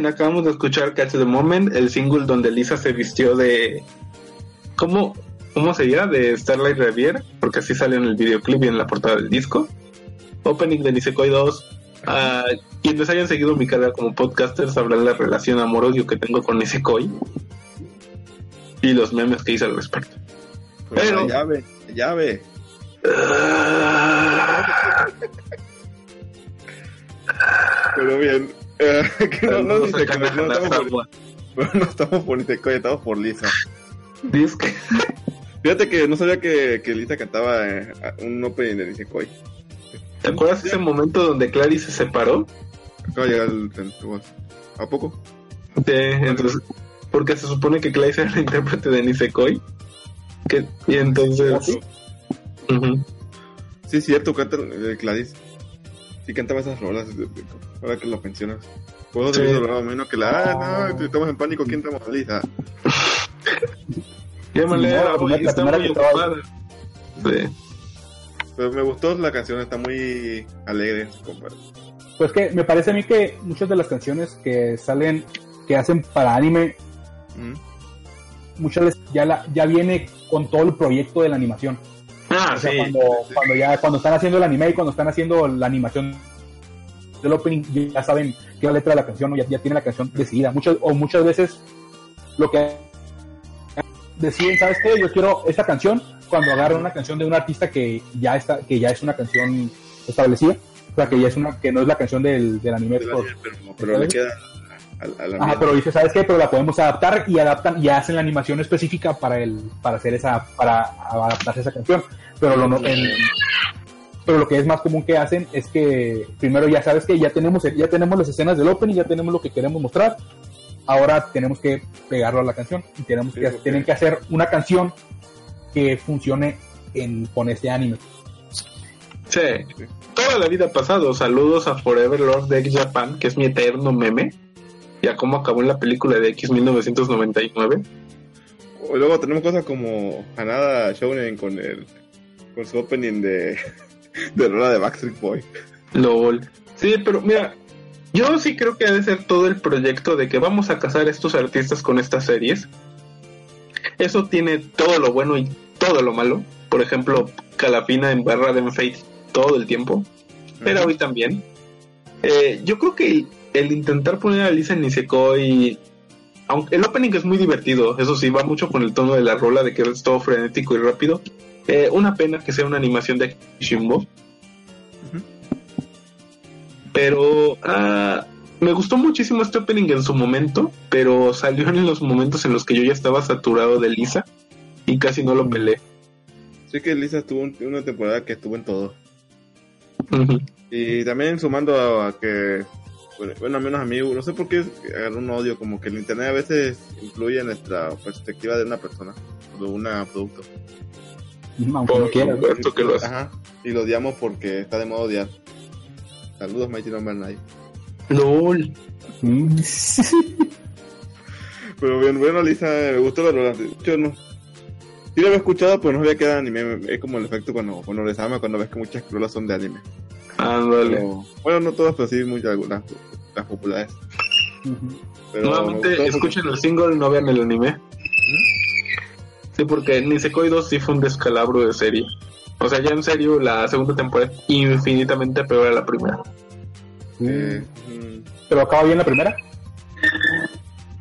Acabamos de escuchar Catch the Moment, el single donde Lisa se vistió de... ¿Cómo, cómo sería? De Starlight Revier, porque así sale en el videoclip y en la portada del disco. Opening de Nisekoi 2. Ah, quienes hayan seguido mi carrera como podcaster sabrán la relación amor-odio que tengo con Nisekoi y los memes que hice al respecto. Pero- La llave, la llave. Pero bien. Eh, *laughs* que no, dice que *laughs* no, estamos por, no estamos por Nisekoi, estamos por Lisa. Dice que- *laughs* Fíjate que no sabía que, que Lisa cantaba eh, un opening de Nisekoi. ¿Te acuerdas ese momento donde Clary se separó? Acaba de llegar el, el- ¿A poco? Sí, entonces, porque se supone que Clary era la intérprete de Nisekoi. Que, y entonces. ¿Ah, sí? Ujú. Sí, es cierto, canta eh, Gladys. Sí cantaba esas rolas, de- de- ahora que lo mencionas. Puedo Sí. decir lo menos que la... Ah, no, estamos en pánico, ¿quién estamos? Lisa. Llámale, No, la la está primera muy que estaba- ocupada. Sí. Pero me gustó la canción, está muy alegre. compa. Pues que me parece a mí que muchas de las canciones que salen, que hacen para anime, Mm. muchas veces ya, la, ya viene con todo el proyecto de la animación. Ah, O sea, sí. cuando, cuando ya cuando están haciendo el anime y cuando están haciendo la animación del opening, ya saben qué es la letra de la canción o ya, ya tienen la canción decidida. Muchas, o muchas veces lo que deciden, ¿sabes qué? Yo quiero esta canción cuando agarran una canción de un artista que ya está, que ya es una canción establecida. O sea, que ya es una, que no es la canción del, del anime. De la por- niña, pero, pero le queda a, a la Ajá, pero dice, ¿sabes qué? Pero la podemos adaptar y adaptan y hacen la animación específica para el para hacer esa para adaptarse a esa canción. Pero lo no- el- pero lo que es más común que hacen es que primero ya sabes que ya tenemos ya tenemos las escenas del opening, ya tenemos lo que queremos mostrar. Ahora tenemos que pegarlo a la canción y tenemos Sí, que porque- tienen que hacer una canción que funcione en con este anime. Sí. Toda la vida ha pasado. Saludos a Forever Lord de X Japan, que es mi eterno meme. Y a cómo acabó en la película de X 1999. Y luego tenemos cosas como Hanada Shounen con el con su opening de de rola de Backstreet Boy. LOL. Sí, pero mira, yo sí creo que ha de ser todo el proyecto de que vamos a casar a estos artistas con estas series. Eso tiene todo lo bueno y todo lo malo. Por ejemplo, Calafina en Barra de Fate todo el tiempo. Pero hoy también. Eh, yo creo que el, el intentar poner a Lisa en Nisekoi. Aunque el opening es muy divertido, eso sí, va mucho con el tono de la rola, de que es todo frenético y rápido. Eh, una pena que sea una animación de Shimbo. Pero ah, me gustó muchísimo este opening en su momento, pero salió en los momentos en los que yo ya estaba saturado de Lisa y casi no lo pelé. Sí que Lisa estuvo un- una temporada que estuvo en todo. Y también sumando a, a que, bueno, bueno, al menos a mí, no sé por qué agarró un odio, como que el internet a veces influye en nuestra perspectiva de una persona, de un producto. Aunque no Por quieras. supuesto que lo hace. Ajá. Y lo odiamos porque está de modo odiar. Saludos, Mighty Number 9. LOL. Mm. *laughs* Pero bien, bueno, Lisa, me gustó la rola. Yo no. Sí lo había escuchado, pero no sabía que era anime. Es como el efecto cuando, cuando les ama, cuando ves que muchas rolas son de anime. Ándale. Pero, bueno, no todas, pero sí muchas, algunas, las populares. Pero Nuevamente, escuchen el single, no vean el anime. Sí, porque Nisekoi 2 sí fue un descalabro de serie. O sea, ya en serio, la segunda temporada es infinitamente peor a la primera. Mm, Pero acaba bien la primera.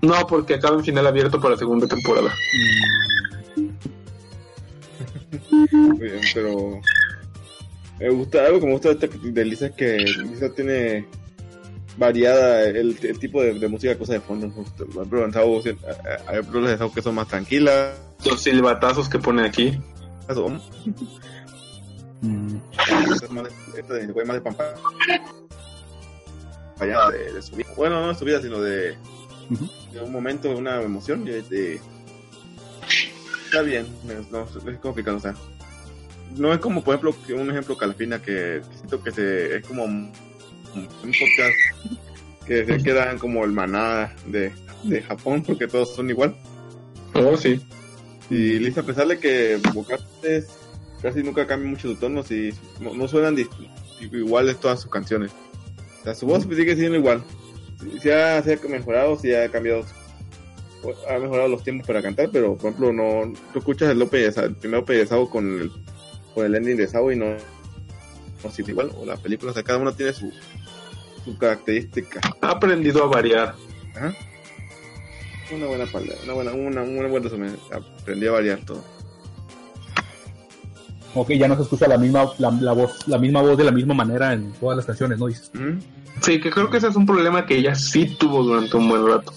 No, porque acaba en final abierto para la segunda temporada. muy *laughs* bien, pero me gusta algo que me gusta de, esta- de Lisa es que Lisa tiene variada el, el tipo de, de música cosa de fondo en Sao, hay- hay que son más tranquilas Los silbatazos que pone aquí. Mm. de, esta de, fue más de pampa variada de, de su vida bueno no de su vida sino de, de un momento una emoción de, está bien es- no, es complicado o sea no es como por ejemplo que un ejemplo Calafina que siento que se es como un, un podcast que se quedan como el maná de, de Japón porque todos son igual Oh, sí. Y Lisa a pesar de que vocales casi nunca cambian mucho sus tonos y no, no suenan iguales todas sus canciones o sea su voz sigue siendo igual sí, sí ha, ha mejorado, sí ha cambiado, ha mejorado los tiempos para cantar, pero por ejemplo, no, tú escuchas el Lope de el primer Lope de Sao con el, con el ending de Sao y no, no sirve igual, o las películas, o sea, cada uno tiene su, su característica. Ha aprendido a variar. Ajá. Una buena palabra, una buena, una, una buen resumen. Aprendí a variar todo. Ok, ya no se escucha la misma, la, la voz, la misma voz de la misma manera en todas las canciones, ¿no? Dices, Ujú. Sí, que creo que ese es un problema que ella sí tuvo durante un buen rato.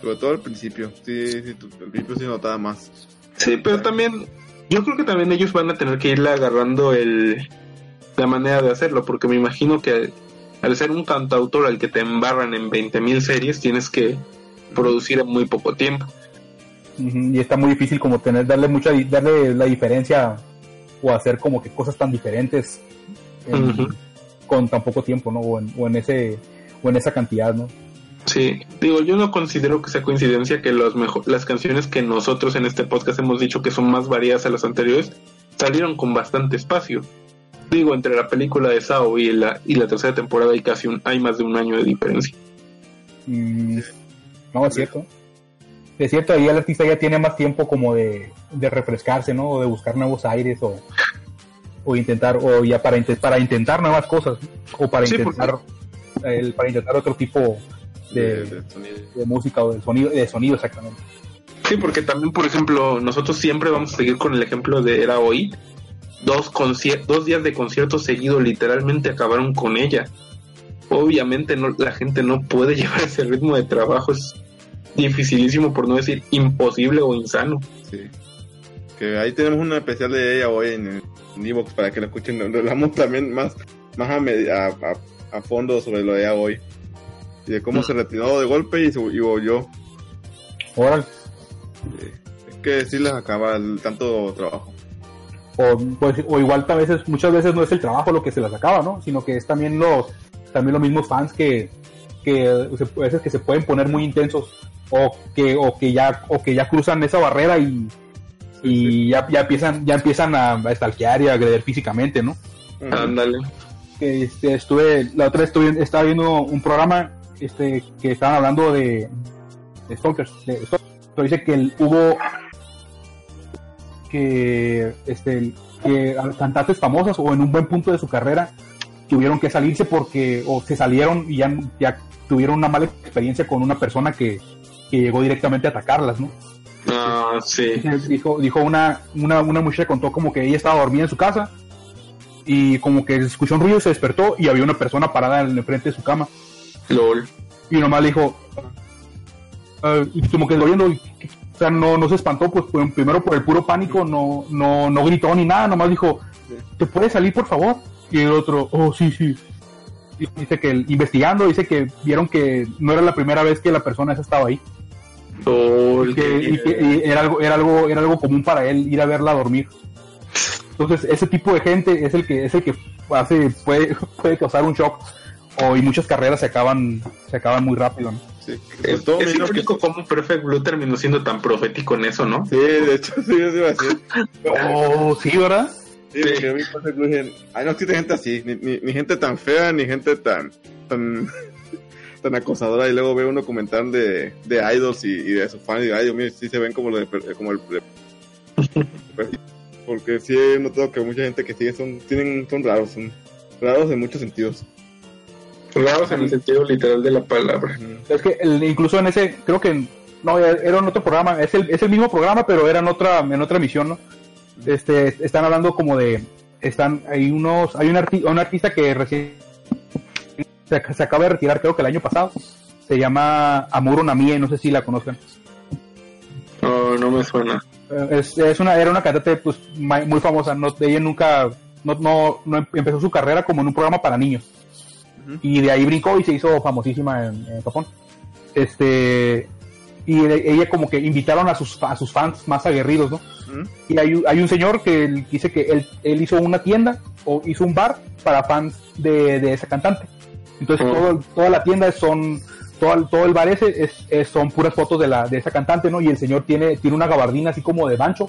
Sobre todo al principio. Sí, sí, tu- al principio sí notaba más. Sí, pero también, yo creo que también ellos van a tener que irle agarrando el la manera de hacerlo, porque me imagino que al ser un cantautor al que te embarran en 20.000 series, tienes que producir en muy poco tiempo. Y está muy difícil como tener, darle mucha, darle la diferencia o hacer como que cosas tan diferentes en- con tan poco tiempo, ¿no? O en, o en ese, o en esa cantidad, ¿no? Sí, digo, yo no considero que sea coincidencia que los mejo- las canciones que nosotros en este podcast hemos dicho que son más variadas a las anteriores salieron con bastante espacio. Digo, entre la película de Sao y la, y la tercera temporada hay casi un, hay más de un año de diferencia. Mm, no, es cierto. Es cierto, ahí el artista ya tiene más tiempo como de, de refrescarse, ¿no? O de buscar nuevos aires o, o intentar, o ya para, para intentar nuevas cosas, o para Sí, intentar, el, para intentar otro tipo de, de sonido. de música o de sonido, de sonido exactamente. Sí, porque también, por ejemplo, nosotros siempre vamos a seguir con el ejemplo de Era Hoy. Dos, dos días de concierto seguido literalmente acabaron con ella. Obviamente no, la gente no puede *laughs* llevar ese ritmo de trabajo. Es dificilísimo, por no decir imposible o insano. Sí. Que ahí tenemos una especial de ella hoy en, en Evox para que la escuchen. Donde hablamos también más, más a, a, a- a fondo sobre lo de ella hoy. Y de cómo Mm. se retiró de golpe y, se, y volvió. Órale. Es que sí les acaba el tanto trabajo. O, pues, o igual a veces, muchas veces no es el trabajo lo que se las acaba, ¿no? Sino que es también los, también los mismos fans que, que se- a veces que se pueden poner muy intensos o que, o que ya, o que ya cruzan esa barrera y, y ya, ya empiezan, ya empiezan a, a stalkear y a agredir físicamente, ¿no? Ándale. que este, estuve, la otra vez estuve, estaba viendo un programa este, que estaban hablando de, de stalkers. de stalkers. Pero dice que el- hubo que, este, que cantantes famosas o en un buen punto de su carrera tuvieron que salirse porque o se salieron y ya, ya tuvieron una mala experiencia con una persona que, que llegó directamente a atacarlas, ¿no? Ah, sí. dijo, dijo una, una, una muchacha contó como que ella estaba dormida en su casa y como que escuchó un ruido, se despertó y había una persona parada en el frente de su cama LOL. y nomás le dijo, ah, y como que doliendo, y- o sea, no, no se espantó, pues por- primero por el puro pánico, no, no, no gritó ni nada, nomás dijo, ¿te puedes salir por favor? Y el otro, oh, sí, sí. Y dice que el- investigando, dice que vieron que no era la primera vez que la persona esa estaba ahí LOL. y que, y que- y era algo era algo era algo común para él ir a verla dormir entonces ese tipo de gente es el que es el que hace puede, *laughs* puede causar un shock o y muchas carreras se acaban se acaban muy rápido ¿no? Sí, Es, todo es que- irónico cómo Perfect Blue terminó siendo tan profético en eso, ¿no? Sí, de hecho, sí, eso iba a decir. oh sí verdad Sí, porque a mí me ay, no existe gente así, ni, ni, ni gente tan fea, ni gente tan, tan, *laughs* tan acosadora. Y luego veo uno comentar de, de idols y, y de sus fans, y digo, ay, Dios mío, sí se ven como, lo de, como el. de- *laughs* porque sí he notado que mucha gente que sigue son, tienen, son raros, son raros en muchos sentidos. Raros en el sentido literal de la palabra. es que el- incluso en ese creo que no era en otro programa es el, es el mismo programa pero era en otra en otra emisión no este están hablando como de están hay unos hay un, arti- un artista que recién se, se acaba de retirar creo que el año pasado. Se llama Amuro Namie no sé si la conozcan. Oh, no me suena. Eh, es, es una era una cantante pues muy famosa. No ella nunca no, no, no em- empezó su carrera como en un programa para niños. Y de ahí brincó y se hizo famosísima en, en Japón. Este y de- ella como que invitaron a sus a sus fans más aguerridos no Y hay, un- hay un señor que él dice que él, él hizo una tienda o hizo un bar para fans de, de esa cantante. Entonces todo, toda la tienda son, todo, el- todo el bar ese es, es- son puras fotos de, la, de esa cantante, ¿no? Y el señor tiene, tiene una gabardina así como de bancho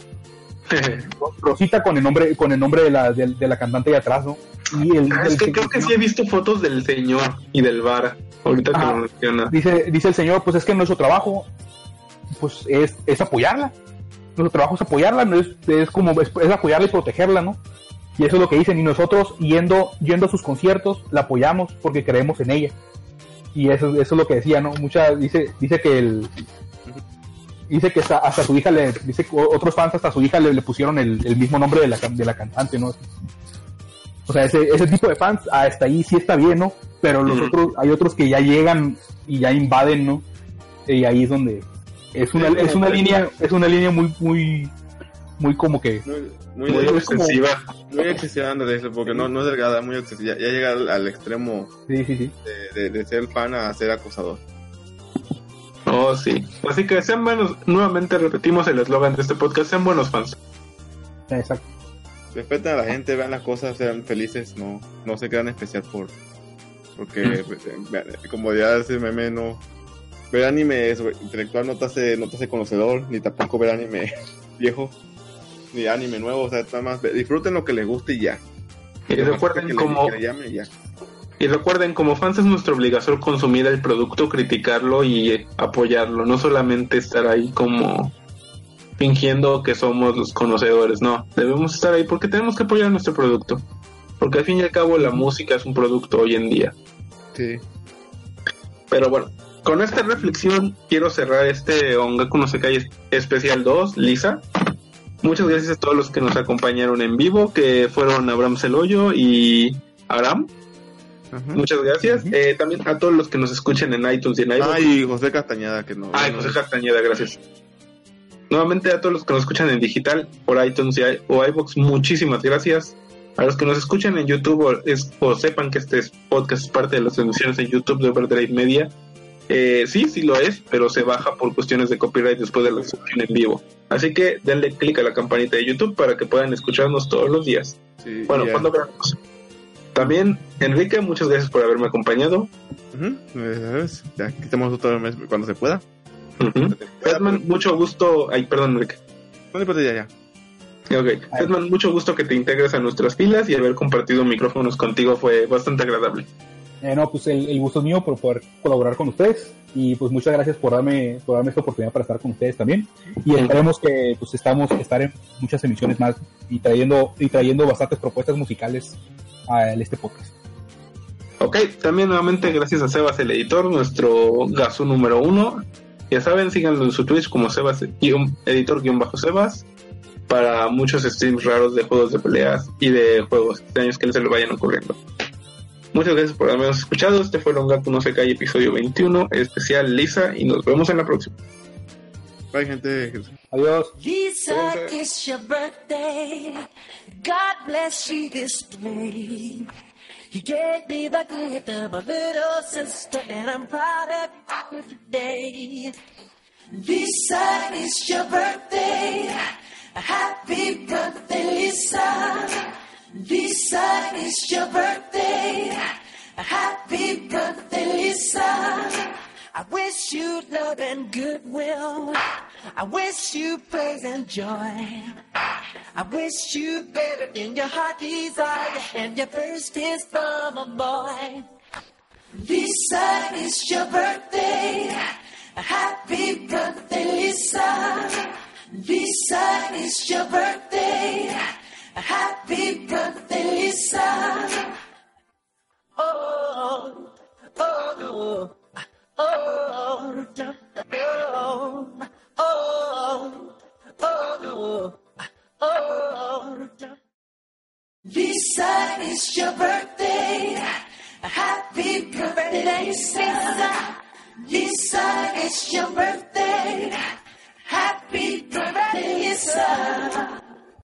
*laughs* Rosita con el nombre con el nombre de la, de, de la cantante de atrás, ¿no? Y el, Ah, es el que creo que sí he visto fotos del señor y del bar. Ahorita que lo menciona. dice, dice el señor, pues es que nuestro trabajo pues es, es apoyarla. Nuestro trabajo es apoyarla, no es, es como es, es apoyarla y protegerla, ¿no? Y eso es lo que dicen, y nosotros yendo, yendo a sus conciertos, la apoyamos porque creemos en ella. Y eso, eso es lo que decía, ¿no? Mucha, dice, dice que el dice que hasta, hasta su hija le, dice que otros fans hasta su hija le, le pusieron el, el mismo nombre de la, de la cantante, ¿no? O sea, ese, ese tipo de fans hasta ahí sí está bien, ¿no? Pero los otros, hay otros que ya llegan y ya invaden, ¿no? Y ahí es donde es una, es como una línea, es una línea muy, muy, muy como que Muy, muy, Muy muy, excesiva. excesiva de eso, porque no, no es delgada, muy excesiva. Ya, ya llega al, al extremo sí, sí, sí. de, de, de ser fan a ser acosador. Oh, sí. Así que sean buenos. Nuevamente repetimos el eslogan de este podcast: sean buenos fans. Exacto. Respeten a la gente, vean las cosas, sean felices, no, no se crean especial por porque pues, eh, como ya ese meme no ver anime sobre- intelectual no te hace, no te hace conocedor, ni tampoco ver anime *laughs* viejo, ni anime nuevo, o sea, nada más disfruten lo que les guste y ya. Y recuerden que como que llame y ya. y recuerden como fans es nuestra obligación consumir el producto, criticarlo y apoyarlo, no solamente estar ahí como fingiendo que somos los conocedores, no, debemos estar ahí porque tenemos que apoyar nuestro producto. Porque al fin y al cabo la música es un producto hoy en día. Sí. Pero bueno, con esta reflexión quiero cerrar este Ongaku no Sekai especial 2, Lisa. Muchas gracias a todos los que nos acompañaron en vivo, que fueron Abraham Celoyo y Aram. Muchas gracias. Eh, también a todos los que nos escuchen en iTunes y en iVoox. Ah, y José Castañeda, que no. Ay, José Castañeda, gracias. Nuevamente a todos los que nos escuchan en digital por iTunes y o iVoox, muchísimas gracias. A los que nos escuchan en YouTube o, es- o sepan que este podcast es parte de las transmisiones en YouTube de Overdrive Media. Eh, sí, sí lo es, pero se baja por cuestiones de copyright después de la transmisión en vivo. Así que denle clic a la campanita de YouTube para que puedan escucharnos todos los días. Sí, Bueno, cuando veamos. También, Enrique, muchas gracias por haberme acompañado. ¿sabes? Ya, que estemos otro mes cuando se pueda. Edman, mucho gusto. Ay, perdón, Enrique. No importa ya, ya. Ok, mucho gusto que te integres a nuestras filas y haber compartido micrófonos contigo fue bastante agradable. Eh, no, pues el, el gusto es mío por poder colaborar con ustedes y pues muchas gracias por darme, por darme esta oportunidad para estar con ustedes también y esperemos que pues estamos estar en muchas emisiones más y trayendo y trayendo bastantes propuestas musicales a este podcast. Ok, también nuevamente gracias a Sebas, el editor, nuestro gaso número uno. Ya saben, síganlo en su Twitch como Sebas, guión- editor-sebas, para muchos streams raros de juegos de peleas y de juegos extraños que no se le vayan ocurriendo. Muchas gracias por habernos escuchado. Este fue Longaku no se cae, episodio 21, especial Lisa, y nos vemos en la próxima. Bye, gente. Adiós. Lisa, it's your birthday. God bless you this day. You gave me the gift of a little sister, and I'm proud of you today. Lisa, it's your birthday. Happy birthday, Lisa. Lisa, it's your birthday. Happy birthday, Lisa. I wish you love and goodwill. I wish you praise and joy. I wish you better in your heart desire and your first kiss from a boy. Lisa, it's your birthday. Happy birthday, Lisa. Lisa, it's your birthday. Happy birthday, Lisa. Oh, oh, oh, oh, oh, oh, oh, oh. Lisa, it's your birthday. Happy birthday, Lisa. Lisa, it's your birthday. Happy birthday, Lisa.